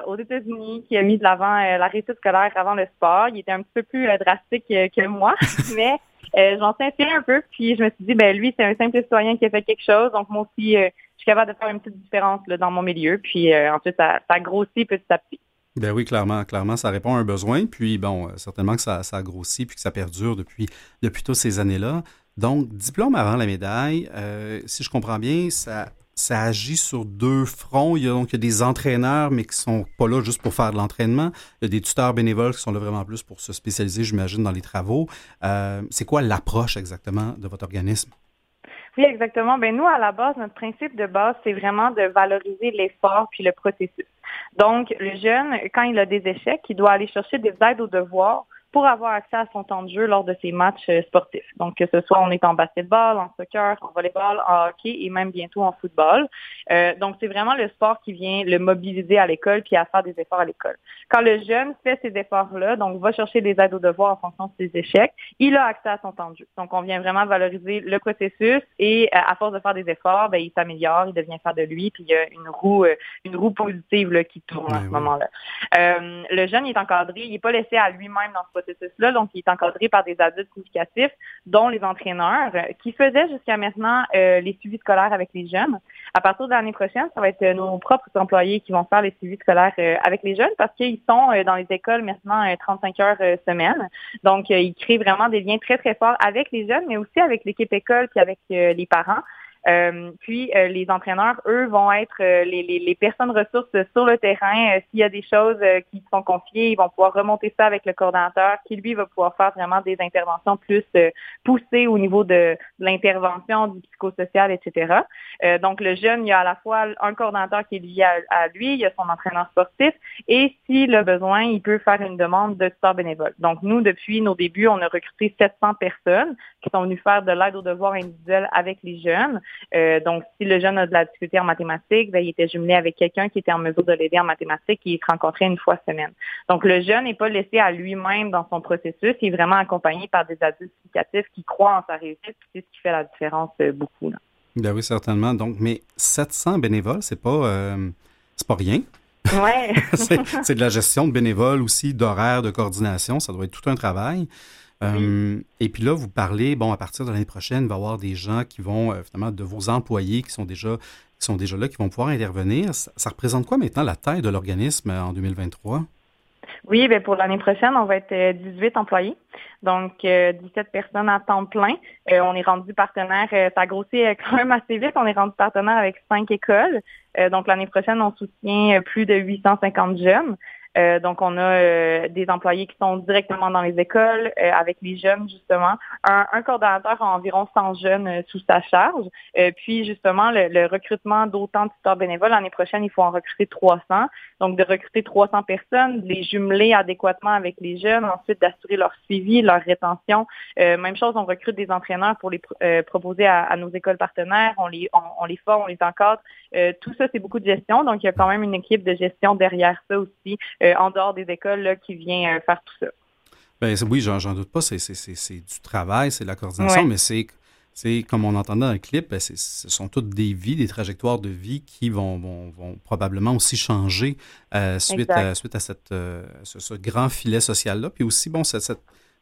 aux États-Unis qui a mis de l'avant la réussite scolaire avant le sport. Il était un petit peu plus drastique que moi, [LAUGHS] mais je m'en suis inspirée un peu, puis je me suis dit, ben lui, c'est un simple citoyen qui a fait quelque chose, donc moi aussi, je suis capable de faire une petite différence là, dans mon milieu, puis ensuite, ça, ça grossit petit à petit. Ben oui, clairement, clairement, ça répond à un besoin. Puis bon, euh, certainement que ça, ça a grossi puis que ça perdure depuis, depuis toutes ces années-là. Donc, diplôme avant la médaille, euh, si je comprends bien, ça, ça agit sur deux fronts. Il y a donc il y a des entraîneurs, mais qui sont pas là juste pour faire de l'entraînement. Il y a des tuteurs bénévoles qui sont là vraiment plus pour se spécialiser, j'imagine, dans les travaux. Euh, c'est quoi l'approche exactement de votre organisme? Oui, exactement. Ben nous, à la base, notre principe de base, c'est vraiment de valoriser l'effort puis le processus. Donc, le jeune, quand il a des échecs, il doit aller chercher des aides aux devoirs pour avoir accès à son temps de jeu lors de ses matchs euh, sportifs. Donc, que ce soit on est en basketball, en soccer, en volleyball, en hockey et même bientôt en football. Euh, donc, c'est vraiment le sport qui vient le mobiliser à l'école puis à faire des efforts à l'école. Quand le jeune fait ces efforts-là, donc va chercher des aides aux devoirs en fonction de ses échecs, il a accès à son temps de jeu. Donc, on vient vraiment valoriser le processus et euh, à force de faire des efforts, ben, il s'améliore, il devient faire de lui, puis il y a une roue, une roue positive là, qui tourne à ce moment-là. le jeune il est encadré, il n'est pas laissé à lui-même dans ce processus-là. Donc, il est encadré par des adultes significatifs, dont les entraîneurs, euh, qui faisaient jusqu'à maintenant euh, les suivis scolaires avec les jeunes. À partir de l'année prochaine, ça va être euh, nos propres employés qui vont faire les suivis scolaires avec les jeunes parce qu'ils sont dans les écoles maintenant 35 heures semaine. Donc, ils créent vraiment des liens très, très forts avec les jeunes, mais aussi avec l'équipe école puis avec les parents. Euh, puis euh, les entraîneurs, eux, vont être euh, les, les, les, personnes ressources sur le terrain. S'il y a des choses qui sont confiées, ils vont pouvoir remonter ça avec le coordinateur, qui lui va pouvoir faire vraiment des interventions plus poussées au niveau de, l'intervention, du psychosocial, etc. donc le jeune, il y a à la fois un coordinateur qui est lié à, lui, il y a son entraîneur sportif, et s'il a besoin, il peut faire une demande de sport bénévole. Donc nous, depuis nos débuts, on a recruté 700 personnes qui sont venues faire de l'aide aux devoirs individuels avec les jeunes. Euh, donc, si le jeune a de la difficulté en mathématiques, ben, il était jumelé avec quelqu'un qui était en mesure de l'aider en mathématiques et il se rencontrait une fois semaine. Donc, le jeune n'est pas laissé à lui-même dans son processus, il est vraiment accompagné par des adultes éducatifs qui croient en sa réussite, c'est ce qui fait la différence euh, beaucoup. Là. Ben oui, certainement. Donc, mais 700 bénévoles, c'est pas, euh, c'est pas rien. Ouais. [LAUGHS] c'est de la gestion de bénévoles aussi, d'horaires, de coordination. Ça doit être tout un travail. Euh, et puis là, vous parlez, bon, à partir de l'année prochaine, il va y avoir des gens qui vont, euh, finalement, de vos employés qui sont déjà qui sont déjà là, qui vont pouvoir intervenir. Ça, représente quoi maintenant la taille de l'organisme euh, en 2023? Oui, bien pour l'année prochaine, on va être 18 employés, donc 17 personnes à temps plein. on est rendu partenaire, ça grossit [LAUGHS] quand même assez vite, on est rendu partenaire avec cinq écoles. donc l'année prochaine, on soutient plus de 850 jeunes. Euh, donc, on a euh, des employés qui sont directement dans les écoles euh, avec les jeunes, justement. Un, un, coordonnateur a environ 100 jeunes sous sa charge. puis, justement, le, recrutement d'autant de tuteurs bénévoles, l'année prochaine, il faut en recruter 300. Donc, de recruter 300 personnes, de les jumeler adéquatement avec les jeunes, ensuite d'assurer leur suivi, leur rétention. même chose, on recrute des entraîneurs pour les proposer à, nos écoles partenaires. On les, on, les forme, on les encadre. tout ça, c'est beaucoup de gestion. Donc, il y a quand même une équipe de gestion derrière ça aussi euh, en dehors des écoles qui vient euh, faire tout ça. Ben, oui, j'en doute pas, c'est du travail, c'est de la coordination, mais c'est c'est comme on entendait dans le clip, ben, ce sont toutes des vies, des trajectoires de vie qui vont, vont, probablement aussi changer euh, suite, à, suite à cette, ce, grand filet social-là. Puis aussi, bon, cette,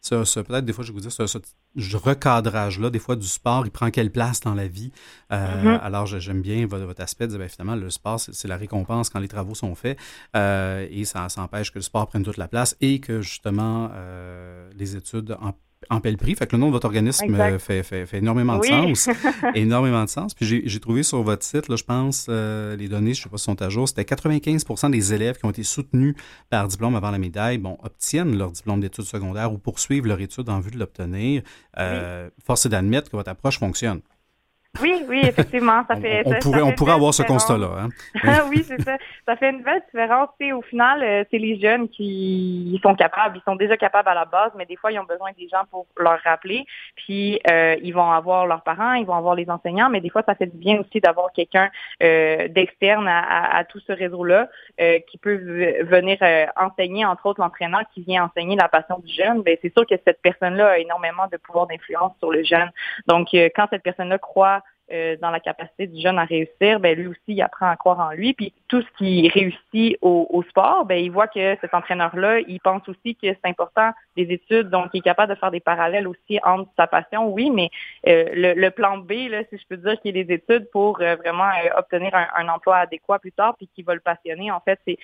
peut-être des fois, je vais vous dire, ce, recadrage-là, des fois, du sport, il prend quelle place dans la vie? Euh, mm-hmm. Alors, j'aime bien votre, aspect de dire, ben, finalement, le sport, c'est la récompense quand les travaux sont faits euh, et ça, ça, empêche que le sport prenne toute la place et que, justement, euh, les études en en le prix. Fait que le nom de votre organisme euh, fait, fait, fait, énormément de sens. [LAUGHS] énormément de sens. Puis j'ai trouvé sur votre site, là, je pense, euh, les données, je ne sais pas si sont à jour, c'était 95% des élèves qui ont été soutenus par diplôme avant la médaille, bon, obtiennent leur diplôme d'études secondaires ou poursuivent leur étude en vue de l'obtenir. Euh, Force est d'admettre que votre approche fonctionne. Oui, oui, effectivement, ça fait. On, pourrait, on pourrait avoir ce constat-là. Hein? [LAUGHS] oui, c'est ça. Ça fait une belle différence. au final, euh, c'est les jeunes qui sont capables. Ils sont déjà capables à la base, mais des fois, ils ont besoin des gens pour leur rappeler. Puis, euh, ils vont avoir leurs parents, ils vont avoir les enseignants, mais des fois, ça fait du bien aussi d'avoir quelqu'un euh, d'externe à, tout ce réseau-là qui peut venir enseigner, entre autres, l'entraîneur qui vient enseigner la passion du jeune. Ben, c'est sûr que cette personne-là a énormément de pouvoir d'influence sur le jeune. Donc, quand cette personne-là croit euh, dans la capacité du jeune à réussir, ben lui aussi, il apprend à croire en lui. Puis tout ce qui réussit au, sport, ben il voit que cet entraîneur-là, il pense aussi que c'est important des études, donc il est capable de faire des parallèles aussi entre sa passion, oui, mais euh, le, plan B, là, si je peux dire, qui est des études pour euh, vraiment obtenir un, emploi adéquat plus tard, puis qui va le passionner, en fait, c'est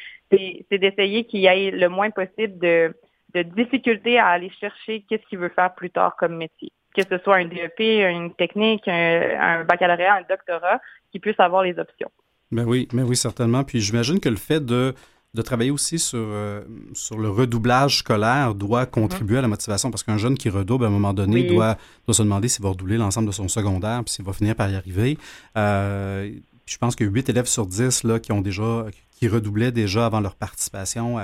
d'essayer qu'il y ait le moins possible de, de à aller chercher qu'est-ce qu'il veut faire plus tard comme métier que ce soit un DEP, une technique, un, baccalauréat, un doctorat, qui puisse avoir les options. Ben oui, mais ben oui, certainement. Puis j'imagine que le fait de, de travailler aussi sur, euh, sur le redoublage scolaire doit contribuer à la motivation parce qu'un jeune qui redouble à un moment donné doit, doit se demander s'il va redoubler l'ensemble de son secondaire puis s'il va finir par y arriver. Euh, je pense que 8 élèves sur 10 là, qui ont déjà qui redoublaient déjà avant leur participation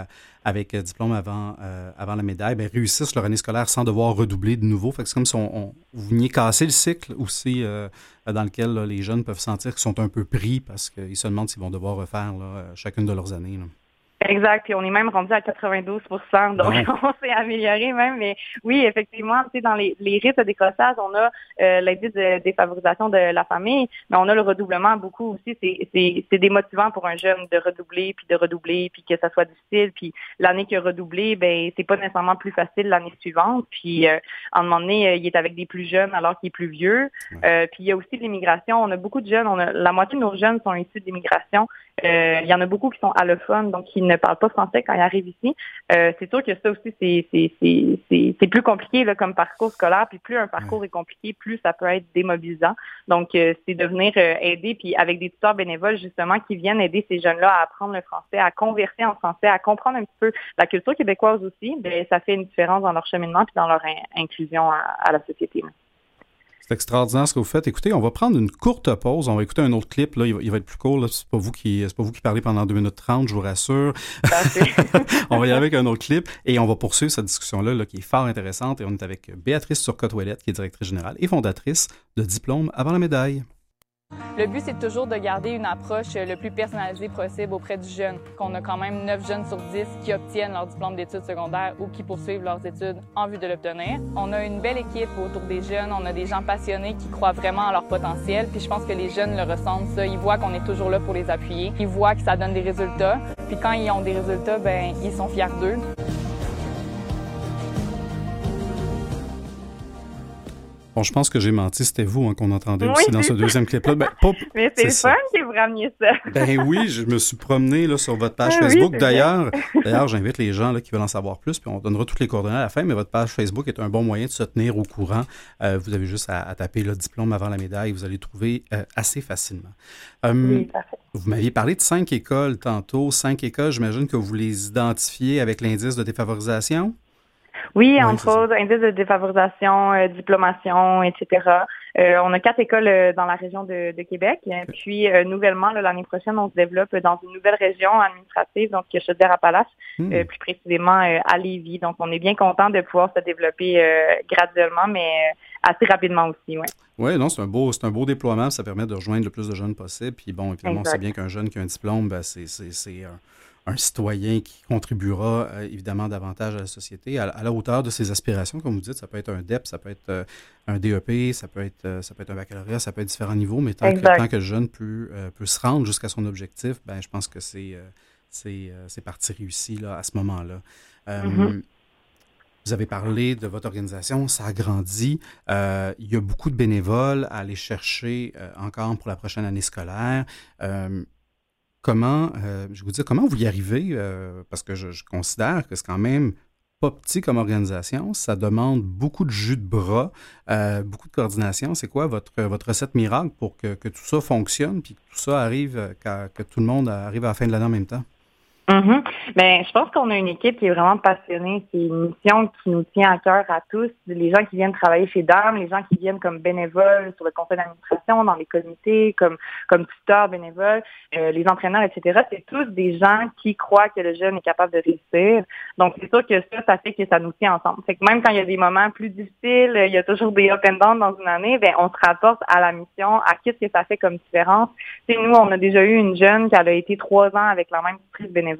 avec diplôme avant, avant la médaille, ben, réussissent leur année scolaire sans devoir redoubler de nouveau. C'est comme si on, vous veniez casser le cycle aussi dans lequel les jeunes peuvent sentir qu'ils sont un peu pris parce qu'ils se demandent s'ils vont devoir refaire chacune de leurs années. Exact. Puis on est même rendu à 92% donc [LAUGHS] on s'est amélioré même. Mais oui, effectivement, tu sais, dans les, les risques de décrochage, on a euh, l'indice de défavorisation de la famille, mais on a le redoublement beaucoup aussi. C'est démotivant pour un jeune de redoubler, puis de redoubler, puis que ça soit difficile. Puis l'année qu'il a redoublé, ben c'est pas nécessairement plus facile l'année suivante. Puis euh, en un moment donné, euh, il est avec des plus jeunes alors qu'il est plus vieux. Euh, puis il y a aussi l'immigration. On a beaucoup de jeunes. On a, la moitié de nos jeunes sont issus d'immigration. Euh, il y en a beaucoup qui sont allophones, donc qui ne parlent pas français quand ils arrivent ici. Euh, c'est sûr que ça aussi, c'est plus compliqué là, comme parcours scolaire. Puis plus un parcours est compliqué, plus ça peut être démobilisant. Donc, euh, c'est de venir aider, puis avec des tuteurs bénévoles, justement, qui viennent aider ces jeunes-là à apprendre le français, à converser en français, à comprendre un petit peu la culture québécoise aussi. Bien, ça fait une différence dans leur cheminement puis dans leur inclusion à, la société. C'est extraordinaire ce que vous faites. Écoutez, on va prendre une courte pause. On va écouter un autre clip. Là. Il, va, être plus court. C'est pas vous qui pas vous qui parlez pendant 2 minutes 30, je vous rassure. [LAUGHS] on va y aller avec un autre clip et on va poursuivre cette discussion-là là, qui est fort intéressante. Et on est avec Béatrice Turcotte-Ouellette, qui est directrice générale et fondatrice de Diplôme avant la médaille. Le but, c'est toujours de garder une approche le plus personnalisée possible auprès du jeune, qu'on a quand même 9 jeunes sur 10 qui obtiennent leur diplôme d'études secondaires ou qui poursuivent leurs études en vue de l'obtenir. On a une belle équipe autour des jeunes, on a des gens passionnés qui croient vraiment à leur potentiel, puis je pense que les jeunes le ressentent ça, ils voient qu'on est toujours là pour les appuyer, ils voient que ça donne des résultats, puis quand ils ont des résultats, ben ils sont fiers d'eux. Bon, je pense que j'ai menti, c'était vous hein, qu'on entendait aussi dans ce deuxième clip-là. Ben, [LAUGHS] Mais c'est fun que vous rameniez ça. [LAUGHS] ben oui, je me suis promené là, sur votre page ah Facebook. D'ailleurs, [LAUGHS] d'ailleurs, j'invite les gens là, qui veulent en savoir plus, puis on donnera toutes les coordonnées à la fin, mais votre page Facebook est un bon moyen de se tenir au courant. Euh, vous avez juste à, taper le diplôme avant la médaille, vous allez trouver euh, assez facilement. Hum, oui, parfait. Vous m'aviez parlé de cinq écoles tantôt. Cinq écoles, j'imagine que vous les identifiez avec l'indice de défavorisation? Oui, entre autres, indice de défavorisation, euh, diplomation, etc. Euh, on a quatre écoles euh, dans la région de, Québec. Puis, nouvellement, l'année prochaine, on se développe dans une nouvelle région administrative, donc Chaudière-Appalaches, hmm. plus précisément à Lévis. Donc, on est bien content de pouvoir se développer graduellement, mais assez rapidement aussi, oui. Oui, non, c'est un beau, c'est un beau déploiement. Ça permet de rejoindre le plus de jeunes possible. Puis bon, évidemment, on sait bien qu'un jeune qui a un diplôme, ben, c'est, c'est un citoyen qui contribuera euh, évidemment davantage à la société, à, la hauteur de ses aspirations, comme vous dites. Ça peut être un DEP, ça peut être euh, un DEP, ça peut être, euh, ça peut être un baccalauréat, ça peut être différents niveaux, mais tant, que, le jeune peut, peut se rendre jusqu'à son objectif, ben, je pense que c'est, c'est, partie réussie là, à ce moment-là. Mm-hmm. Vous avez parlé de votre organisation, ça a grandi. il y a beaucoup de bénévoles à aller chercher encore pour la prochaine année scolaire comment, euh, je vous dire, comment vous y arrivez, euh, parce que je, considère que c'est quand même pas petit comme organisation, ça demande beaucoup de jus de bras, euh, beaucoup de coordination. C'est quoi votre, votre recette miracle pour que, tout ça fonctionne, puis que tout ça arrive, que tout le monde arrive à la fin de l'année en même temps? Mm Ben, je pense qu'on a une équipe qui est vraiment passionnée. C'est une mission qui nous tient à cœur à tous. Les gens qui viennent travailler chez DAM, les gens qui viennent comme bénévoles sur le conseil d'administration, dans les comités, comme comme tuteurs bénévoles, euh, les entraîneurs, etc. C'est tous des gens qui croient que le jeune est capable de réussir. Donc, c'est sûr que ça, ça fait que ça nous tient ensemble. C'est que même quand il y a des moments plus difficiles, il y a toujours des up and down dans une année, ben, on se rapporte à la mission, à qu'est-ce que ça fait comme différence. C'est nous, on a déjà eu une jeune qui a été trois ans avec la même prise bénévole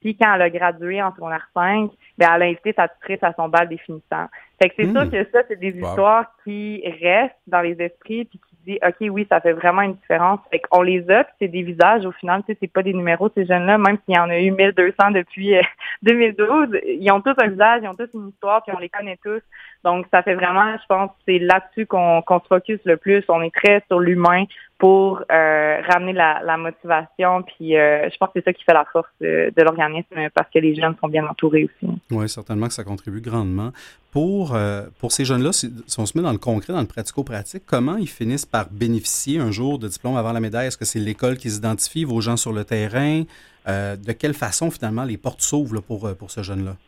puis quand elle a gradué en secondaire 5, ben, elle a invité sa tutrice à son bal définissant. Fait que c'est sûr hmm. que ça, c'est des histoires qui restent dans les esprits puis OK, oui, ça fait vraiment une différence. Fait qu'on les a, c'est des visages au final, tu sais, c'est pas des numéros, ces jeunes-là, même s'il y en a eu 1200 depuis 2012, euh, [LAUGHS] ils ont tous un visage, ils ont tous une histoire, puis on les connaît tous. Donc, ça fait vraiment, je pense, c'est là-dessus qu'on se focus le plus. On est très sur l'humain pour euh, ramener la, motivation. Puis, euh, je pense que c'est ça qui fait la force de, l'organisme parce que les jeunes sont bien entourés aussi. Oui, certainement que ça contribue grandement. Pour, euh, pour ces jeunes-là, si, on se met dans le concret, dans le pratico-pratique, comment ils finissent par bénéficier un jour de diplôme avant la médaille? Est-ce que c'est l'école qui s'identifie, vos gens sur le terrain? de quelle façon, finalement, les portes s'ouvrent pour, pour ce jeune-là?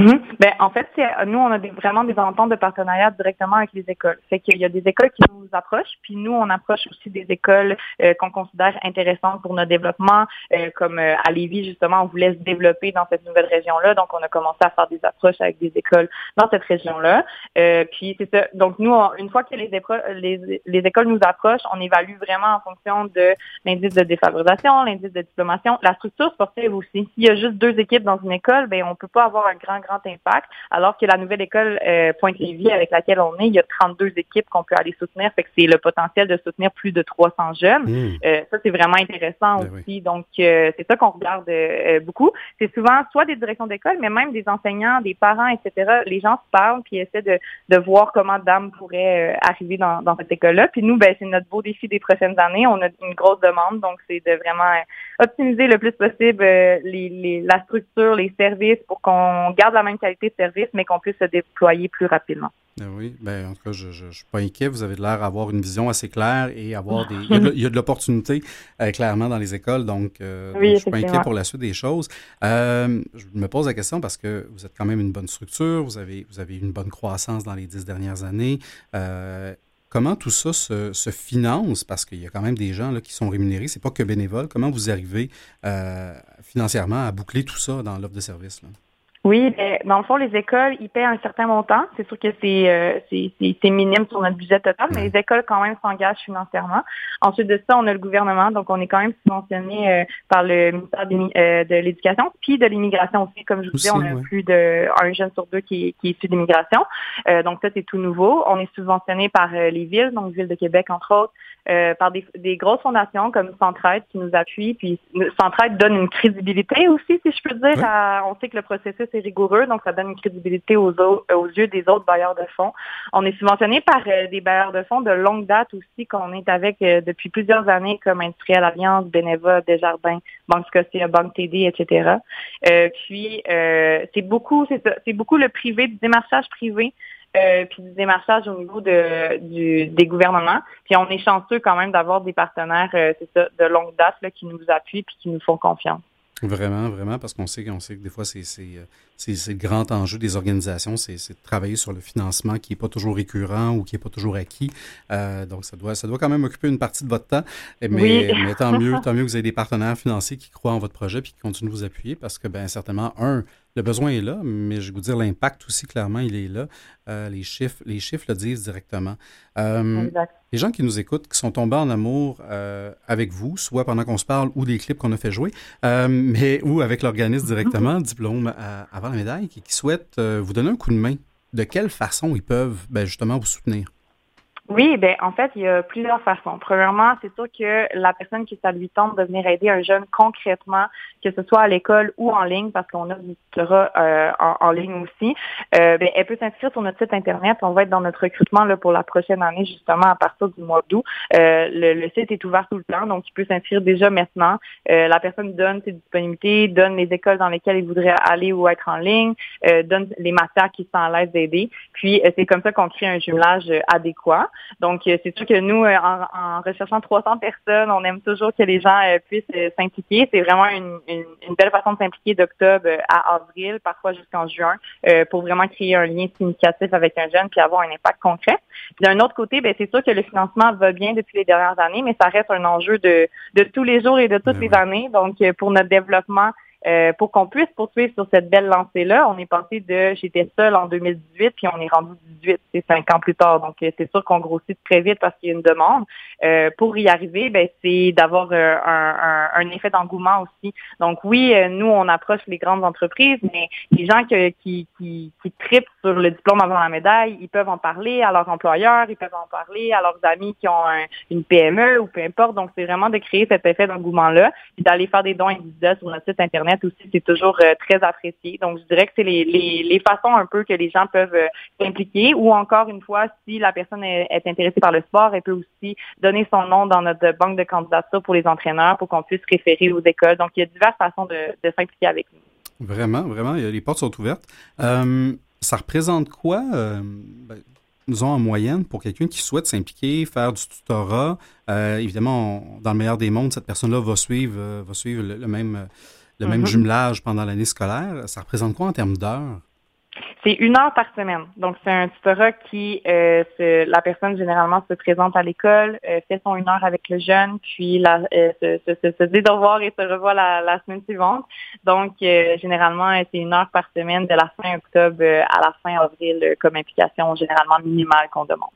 Mhm. Ben, en fait, nous, on a vraiment des ententes de partenariat directement avec les écoles. Fait qu'il y a des écoles qui nous approchent, puis nous, on approche aussi des écoles euh, qu'on considère intéressantes pour notre développement, euh, comme euh, à Lévis, justement, on voulait se développer dans cette nouvelle région-là, donc on a commencé à faire des approches avec des écoles dans cette région-là. puis c'est ça. Donc nous, une fois que les, les, les, écoles nous approchent, on évalue vraiment en fonction de l'indice de défavorisation, l'indice de diplomation, la structure sportive aussi. S'il y a juste deux équipes dans une école, ben on peut pas avoir un grand grand impact. Alors que la nouvelle école euh, Pointe-Lévis avec laquelle on est, il y a 32 équipes qu'on peut aller soutenir. Fait que c'est le potentiel de soutenir plus de 300 jeunes. Hmm. Euh, ça, c'est vraiment intéressant ben aussi. Donc, euh, c'est ça qu'on regarde beaucoup. C'est souvent soit des directions d'école, mais même des enseignants, des parents, etc. Les gens se parlent puis essaient de, de voir comment Dame pourrait arriver dans, dans cette école-là. Puis nous, ben, c'est notre beau défi des prochaines années. On a une grosse demande, donc c'est de vraiment optimiser le plus possible les, les, la structure, les services pour qu'on garde la même qualité de service, mais qu'on puisse se déployer plus rapidement. Ben oui, ben, en tout cas, je ne suis pas inquiet. Vous avez l'air d'avoir une vision assez claire et avoir des. Il y a de, [LAUGHS] l'opportunité, euh, clairement, dans les écoles. Donc, euh, je ne suis pas inquiet pour la suite des choses. Euh, je me pose la question parce que vous êtes quand même une bonne structure, vous avez, vous avez une bonne croissance dans les dix dernières années. Comment tout ça se, finance? Parce qu'il y a quand même des gens là, qui sont rémunérés, c'est pas que bénévole. Comment vous arrivez financièrement à boucler tout ça dans l'offre de service? Là? Oui, ben, dans le fond, les écoles, ils paient un certain montant. C'est sûr que c'est euh, c'est minime sur notre budget total, mais les écoles quand même s'engagent financièrement. Ensuite de ça, on a le gouvernement, donc on est quand même subventionné euh, par le ministère euh, de l'Éducation, puis de l'immigration aussi. Comme je vous disais, on a plus de un jeune sur deux qui, qui est issu d'immigration. Euh, donc ça, c'est tout nouveau. On est subventionné par les villes, donc Ville de Québec, entre autres, par des, des, grosses fondations comme Centraide qui nous appuient. Puis Centraide donne une crédibilité aussi, si je peux dire. on sait que le processus c'est rigoureux, donc ça donne une crédibilité aux, aux yeux des autres bailleurs de fonds. On est subventionné par euh, des bailleurs de fonds de longue date aussi, qu'on est avec euh, depuis plusieurs années, comme Industriel Alliance, Beneva, Desjardins, Banque Scotia, Banque TD, etc. Euh, puis c'est beaucoup, c'est beaucoup le privé, du démarchage privé. puis du démarchage au niveau de, du, des gouvernements. Puis on est chanceux quand même d'avoir des partenaires, c'est ça, de longue date là, qui nous appuient puis qui nous font confiance. Vraiment, vraiment, parce qu'on sait, sait que des fois, c'est euh, le grand enjeu des organisations, c'est de travailler sur le financement qui n'est pas toujours récurrent ou qui n'est pas toujours acquis. Euh, donc, ça doit, ça doit quand même occuper une partie de votre temps. Mais, mais tant mieux, [LAUGHS] tant mieux que vous ayez des partenaires financiers qui croient en votre projet puis qui continuent de vous appuyer parce que, bien certainement, un, le besoin est là, mais je vais vous dire, l'impact aussi, clairement, il est là. Euh, les, chiffres, les chiffres le disent directement. Euh, les gens qui nous écoutent, qui sont tombés en amour euh, avec vous, soit pendant qu'on se parle ou des clips qu'on a fait jouer, [LAUGHS] mais ou avec l'organisme directement, [LAUGHS] diplôme avant la médaille, qui, qui souhaitent vous donner un coup de main, de quelle façon ils peuvent ben, justement vous soutenir? Oui, ben en fait, il y a plusieurs façons. Premièrement, c'est sûr que la personne qui ça lui tente de venir aider un jeune concrètement, que ce soit à l'école ou en ligne, parce qu'on a du euh, en, ligne aussi, euh, ben, elle peut s'inscrire sur notre site internet. On va être dans notre recrutement là pour la prochaine année, justement à partir du mois d'août. Euh, le, site est ouvert tout le temps, donc il peut s'inscrire déjà maintenant. Euh, la personne donne ses disponibilités, donne les écoles dans lesquelles il voudrait aller ou être en ligne, euh, donne les matières qui sont à l'aise d'aider. Puis c'est comme ça qu'on crée un jumelage adéquat. Donc, euh, c'est sûr que nous, euh, en, recherchant 300 personnes, on aime toujours que les gens euh, puissent s'impliquer. C'est vraiment une, belle façon de s'impliquer d'octobre à avril, parfois jusqu'en juin, pour vraiment créer un lien significatif avec un jeune puis avoir un impact concret. D'un autre côté, ben, c'est sûr que le financement va bien depuis les dernières années, mais ça reste un enjeu de, de tous les jours et de toutes ben les années. Donc, pour notre développement, euh, pour qu'on puisse poursuivre sur cette belle lancée-là, on est passé de j'étais seule en 2018, puis on est rendu 18, c'est cinq ans plus tard. Donc, euh, c'est sûr qu'on grossit très vite parce qu'il y a une demande. Euh, pour y arriver, ben, c'est d'avoir un, un, effet d'engouement aussi. Donc, oui, nous, on approche les grandes entreprises, mais les gens qui, qui, qui tripent sur le diplôme avant la médaille, ils peuvent en parler à leurs employeurs, ils peuvent en parler à leurs amis qui ont une PME ou peu importe. Donc, c'est vraiment de créer cet effet d'engouement-là, puis d'aller faire des dons individuels sur notre site Internet aussi, c'est toujours euh, très apprécié. Donc, je dirais que c'est les, les, façons un peu que les gens peuvent euh, s'impliquer ou encore une fois, si la personne est, intéressée par le sport, elle peut aussi donner son nom dans notre banque de candidature pour les entraîneurs pour qu'on puisse référer aux écoles. Donc, il y a diverses façons de, s'impliquer avec nous. Vraiment, vraiment, les portes sont ouvertes. Euh, ça représente quoi, ben, nous en moyenne, pour quelqu'un qui souhaite s'impliquer, faire du tutorat? évidemment, dans le meilleur des mondes, cette personne-là va suivre, va suivre le même le même mhm. jumelage pendant l'année scolaire, ça représente quoi en termes d'heures? C'est une heure par semaine. Donc, c'est un tutorat qui, euh, la personne généralement se présente à l'école, euh, fait son une heure avec le jeune, puis la, euh, se, se, se, dit au revoir et se revoit la, la semaine suivante. Donc, généralement, c'est une heure par semaine de la fin octobre à la fin avril comme implication généralement minimale qu'on demande.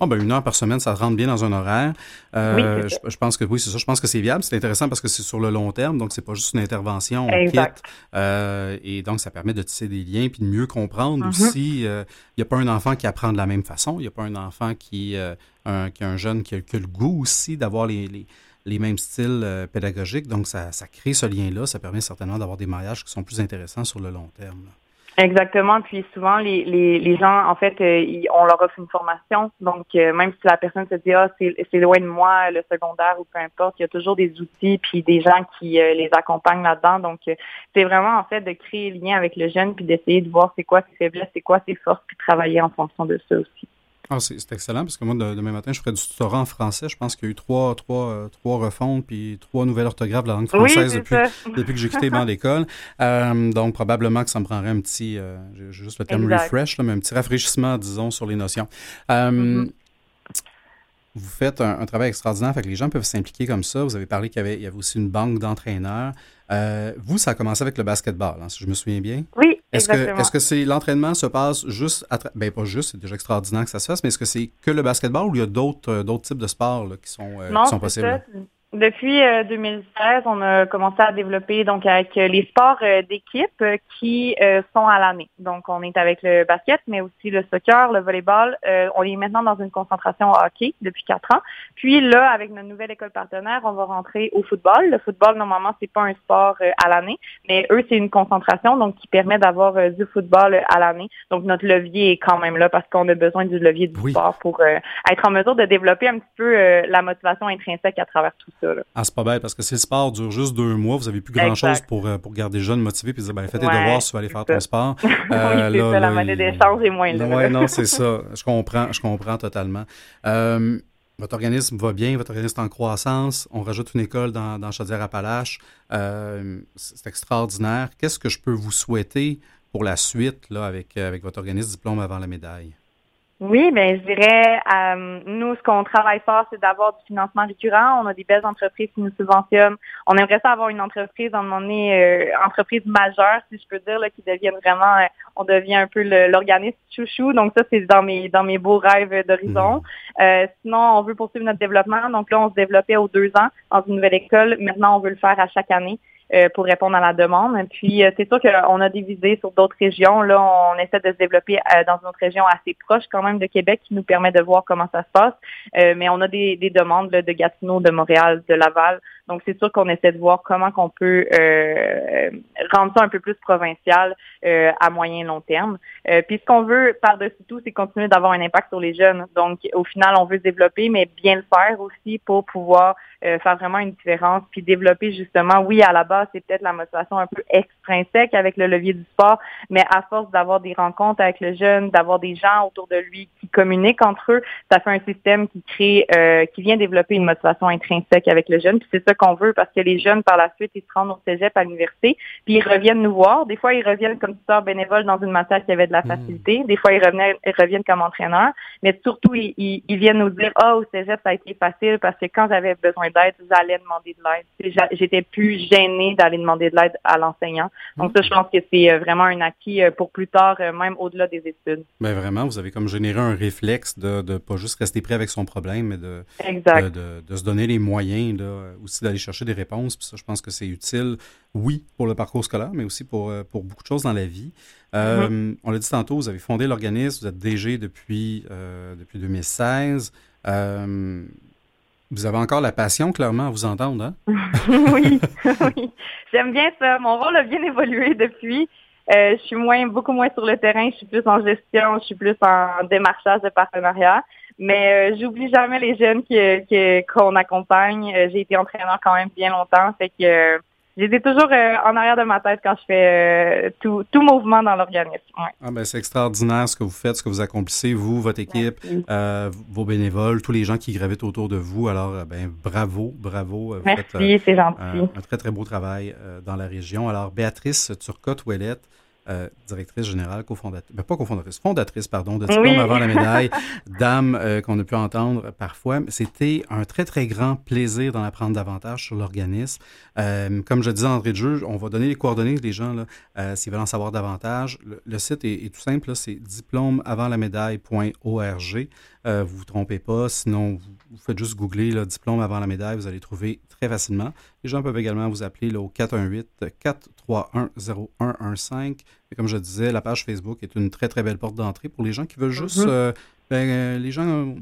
Oh, ben une heure par semaine, ça rentre bien dans un horaire. Euh, je, pense que oui, c'est ça. Je pense que c'est viable. C'est intéressant parce que c'est sur le long terme, donc c'est pas juste une intervention, on quitte. Euh, et donc, ça permet de tisser des liens puis de mieux comprendre mm-hmm. aussi. Euh, il n'y a pas un enfant qui apprend de la même façon. Il n'y a pas un enfant qui, un, qui un jeune qui a, le goût aussi d'avoir les, les, les, mêmes styles pédagogiques. Donc, ça, ça crée ce lien-là. Ça permet certainement d'avoir des mariages qui sont plus intéressants sur le long terme. Exactement. Puis souvent, les, les, les gens, en fait, euh, on leur offre une formation. Donc, euh, même si la personne se dit, ah, c'est loin de moi, le secondaire ou peu importe, il y a toujours des outils puis des gens qui euh, les accompagnent là-dedans. Donc, c'est vraiment, en fait, de créer le lien avec le jeune puis d'essayer de voir c'est quoi ses faiblesses, c'est quoi ses forces, puis travailler en fonction de ça aussi. Ah, c'est excellent parce que moi, demain matin, je ferai du tutorat en français. Je pense qu'il y a eu trois, trois, euh, trois refontes puis trois nouvelles orthographes de la langue française depuis, [LAUGHS] depuis que j'ai quitté le d'école. Euh, donc, probablement que ça me prendrait un petit, euh, juste le terme refresh, mais un petit rafraîchissement, disons, sur les notions. Mm-hmm. Vous faites un, travail extraordinaire, fait que les gens peuvent s'impliquer comme ça. Vous avez parlé qu'il y avait, il y avait aussi une banque d'entraîneurs. vous, ça a commencé avec le basketball, hein, si je me souviens bien. Oui, est-ce que, est-ce que c'est l'entraînement se passe juste, à ben pas juste, c'est déjà extraordinaire que ça se fasse, mais est-ce que c'est que le basketball ou il y a d'autres, euh, d'autres types de sports qui sont, euh, qui sont possibles? Depuis 2016, euh, on a commencé à développer donc avec euh, les sports euh, d'équipe qui sont à l'année. Donc, on est avec le basket, mais aussi le soccer, le volleyball. on est maintenant dans une concentration hockey depuis quatre ans. Puis là, avec notre nouvelle école partenaire, on va rentrer au football. Le football, normalement, c'est pas un sport à l'année, mais eux, c'est une concentration donc qui permet d'avoir du football à l'année. Donc, notre levier est quand même là parce qu'on a besoin du levier du sport pour être en mesure de développer un petit peu la motivation intrinsèque à travers tout ça. Ah, c'est pas bête parce que si le sport dure juste deux mois, vous n'avez plus grand-chose pour, euh, pour garder les jeunes motivés puis dire ben, faites tes devoirs si tu vas aller faire ton sport. Euh, [LAUGHS] oui, c'est ça, la monnaie d'échange est moins là. Oui, non, c'est ça. Je comprends, je comprends totalement. Euh, votre organisme va bien, votre organisme est en croissance. On rajoute une école dans, dans Chaudière-Appalaches. c'est extraordinaire. Qu'est-ce que je peux vous souhaiter pour la suite là, avec, avec votre organisme Diplôme avant la médaille? Oui, ben je dirais, euh, nous, ce qu'on travaille fort, c'est d'avoir du financement récurrent. On a des belles entreprises qui nous subventionnent. On aimerait ça avoir une entreprise, en moment euh, entreprise majeure, si je peux dire, là, qui devienne vraiment, euh, on devient un peu l'organisme chouchou. Donc ça, c'est dans mes dans mes beaux rêves d'horizon. Mmh. Euh, sinon, on veut poursuivre notre développement. Donc là, on se développait aux deux ans dans une nouvelle école. Maintenant, on veut le faire à chaque année. Euh, pour répondre à la demande. Puis euh, c'est sûr qu'on a des visées sur d'autres régions. Là, on essaie de se développer euh, dans une région assez proche quand même de Québec qui nous permet de voir comment ça se passe. mais on a des, des demandes de Gatineau, de Montréal, de Laval. Donc c'est sûr qu'on essaie de voir comment qu'on peut rendre ça un peu plus provincial à moyen long terme. puis ce qu'on veut par-dessus tout, c'est continuer d'avoir un impact sur les jeunes. Donc au final, on veut se développer, mais bien le faire aussi pour pouvoir faire vraiment une différence, puis développer justement, oui, à la base, c'est peut-être la motivation un peu extrinsèque avec le levier du sport, mais à force d'avoir des rencontres avec le jeune, d'avoir des gens autour de lui qui communiquent entre eux, ça fait un système qui crée, euh, qui vient développer une motivation intrinsèque avec le jeune. Puis c'est ça qu'on veut parce que les jeunes, par la suite, ils se rendent au cégep à l'université, puis ils reviennent nous voir. Des fois, ils reviennent comme tuteurs bénévoles dans une matière qui avait de la mmh. facilité. Des fois, ils, revenaient, ils reviennent comme entraîneurs. Mais surtout, ils, ils, viennent nous dire, ah, oh, au cégep, ça a été facile parce que quand j'avais besoin d'aide, j'allais demander de l'aide. J'étais plus gênée d'aller demander de l'aide à l'enseignant. Donc ça, je pense que c'est euh, vraiment un acquis euh, pour plus tard, euh, même au-delà des études. Bien, vraiment, vous avez comme généré un réflexe de ne pas juste rester prêt avec son problème, mais de, de, se donner les moyens aussi d'aller chercher des réponses. Puis ça, je pense que c'est utile, oui, pour le parcours scolaire, mais aussi pour, pour beaucoup de choses dans la vie. Mm-hmm. On l'a dit tantôt, vous avez fondé l'organisme, vous êtes DG depuis, depuis 2016. Vous avez encore la passion, clairement, à vous entendre, hein? [LAUGHS] oui, [LAUGHS] oui. J'aime bien ça. Mon rôle a bien évolué depuis. Euh, je suis moins, beaucoup moins sur le terrain. Je suis plus en gestion. Je suis plus en démarchage de partenariat. Mais euh, j'oublie jamais les jeunes qu'on accompagne. Euh, j'ai été entraîneur quand même bien longtemps. Fait que J'étais toujours euh, en arrière de ma tête quand je fais euh, tout, tout, mouvement dans l'organisme. Ah ben c'est extraordinaire ce que vous faites, ce que vous accomplissez, vous, votre équipe, euh, vos bénévoles, tous les gens qui gravitent autour de vous. Alors, ben bravo, bravo. Vous Merci, c'est gentil. un très, très beau travail dans la région. Alors, Béatrice Turcotte-Ouellette, euh, directrice générale, cofondatrice, ben, pas cofondatrice, fondatrice, pardon, de Diplôme avant la médaille, [LAUGHS] dame euh, qu'on a pu entendre parfois. C'était un très, très grand plaisir d'en apprendre davantage sur l'organisme. Euh, comme je disais en de jeu, on va donner les coordonnées des gens s'ils veulent en savoir davantage. Le, site est, tout simple, c'est diplômeavantlamédaille.org. Euh, vous ne vous trompez pas, sinon vous, faites juste googler le diplôme avant la médaille, vous allez trouver très facilement. Les gens peuvent également vous appeler là, au 418-431-0115. Et comme je disais, la page Facebook est une très très belle porte d'entrée pour les gens qui veulent juste, mm-hmm. euh, ben, euh, les gens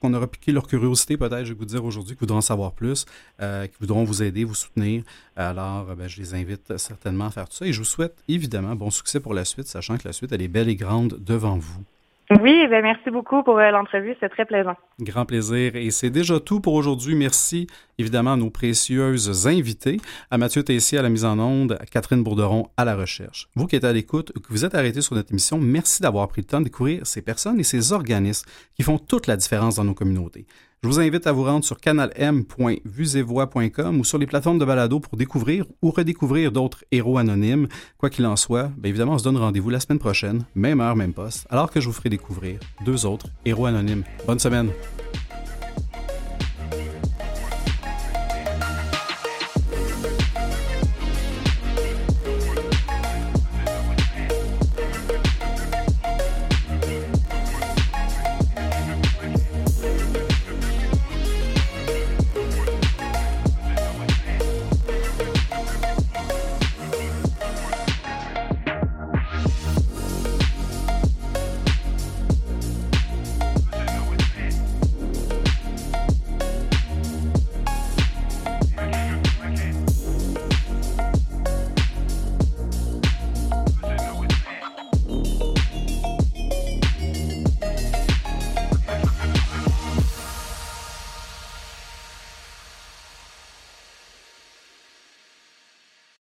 qu'on aura piqué leur curiosité peut-être, je vais vous dire aujourd'hui, qui voudront en savoir plus, qui voudront vous aider, vous soutenir. Alors, ben, je les invite certainement à faire tout ça et je vous souhaite évidemment bon succès pour la suite, sachant que la suite, elle est belle et grande devant vous. Oui, ben merci beaucoup pour euh, l'entrevue, c'est très plaisant. Grand plaisir. Et c'est déjà tout pour aujourd'hui. Merci évidemment à nos précieuses invités, à Mathieu Tessier à la mise en onde, à Catherine Bourderon à la recherche. Vous qui êtes à l'écoute, que vous êtes arrêté sur notre émission, merci d'avoir pris le temps de découvrir ces personnes et ces organismes qui font toute la différence dans nos communautés. Je vous invite à vous rendre sur canalm.vusevoix.com ou sur les plateformes de balado pour découvrir ou redécouvrir d'autres héros anonymes. Quoi qu'il en soit, bien évidemment, on se donne rendez-vous la semaine prochaine, même heure, même poste, alors que je vous ferai découvrir deux autres héros anonymes. Bonne semaine!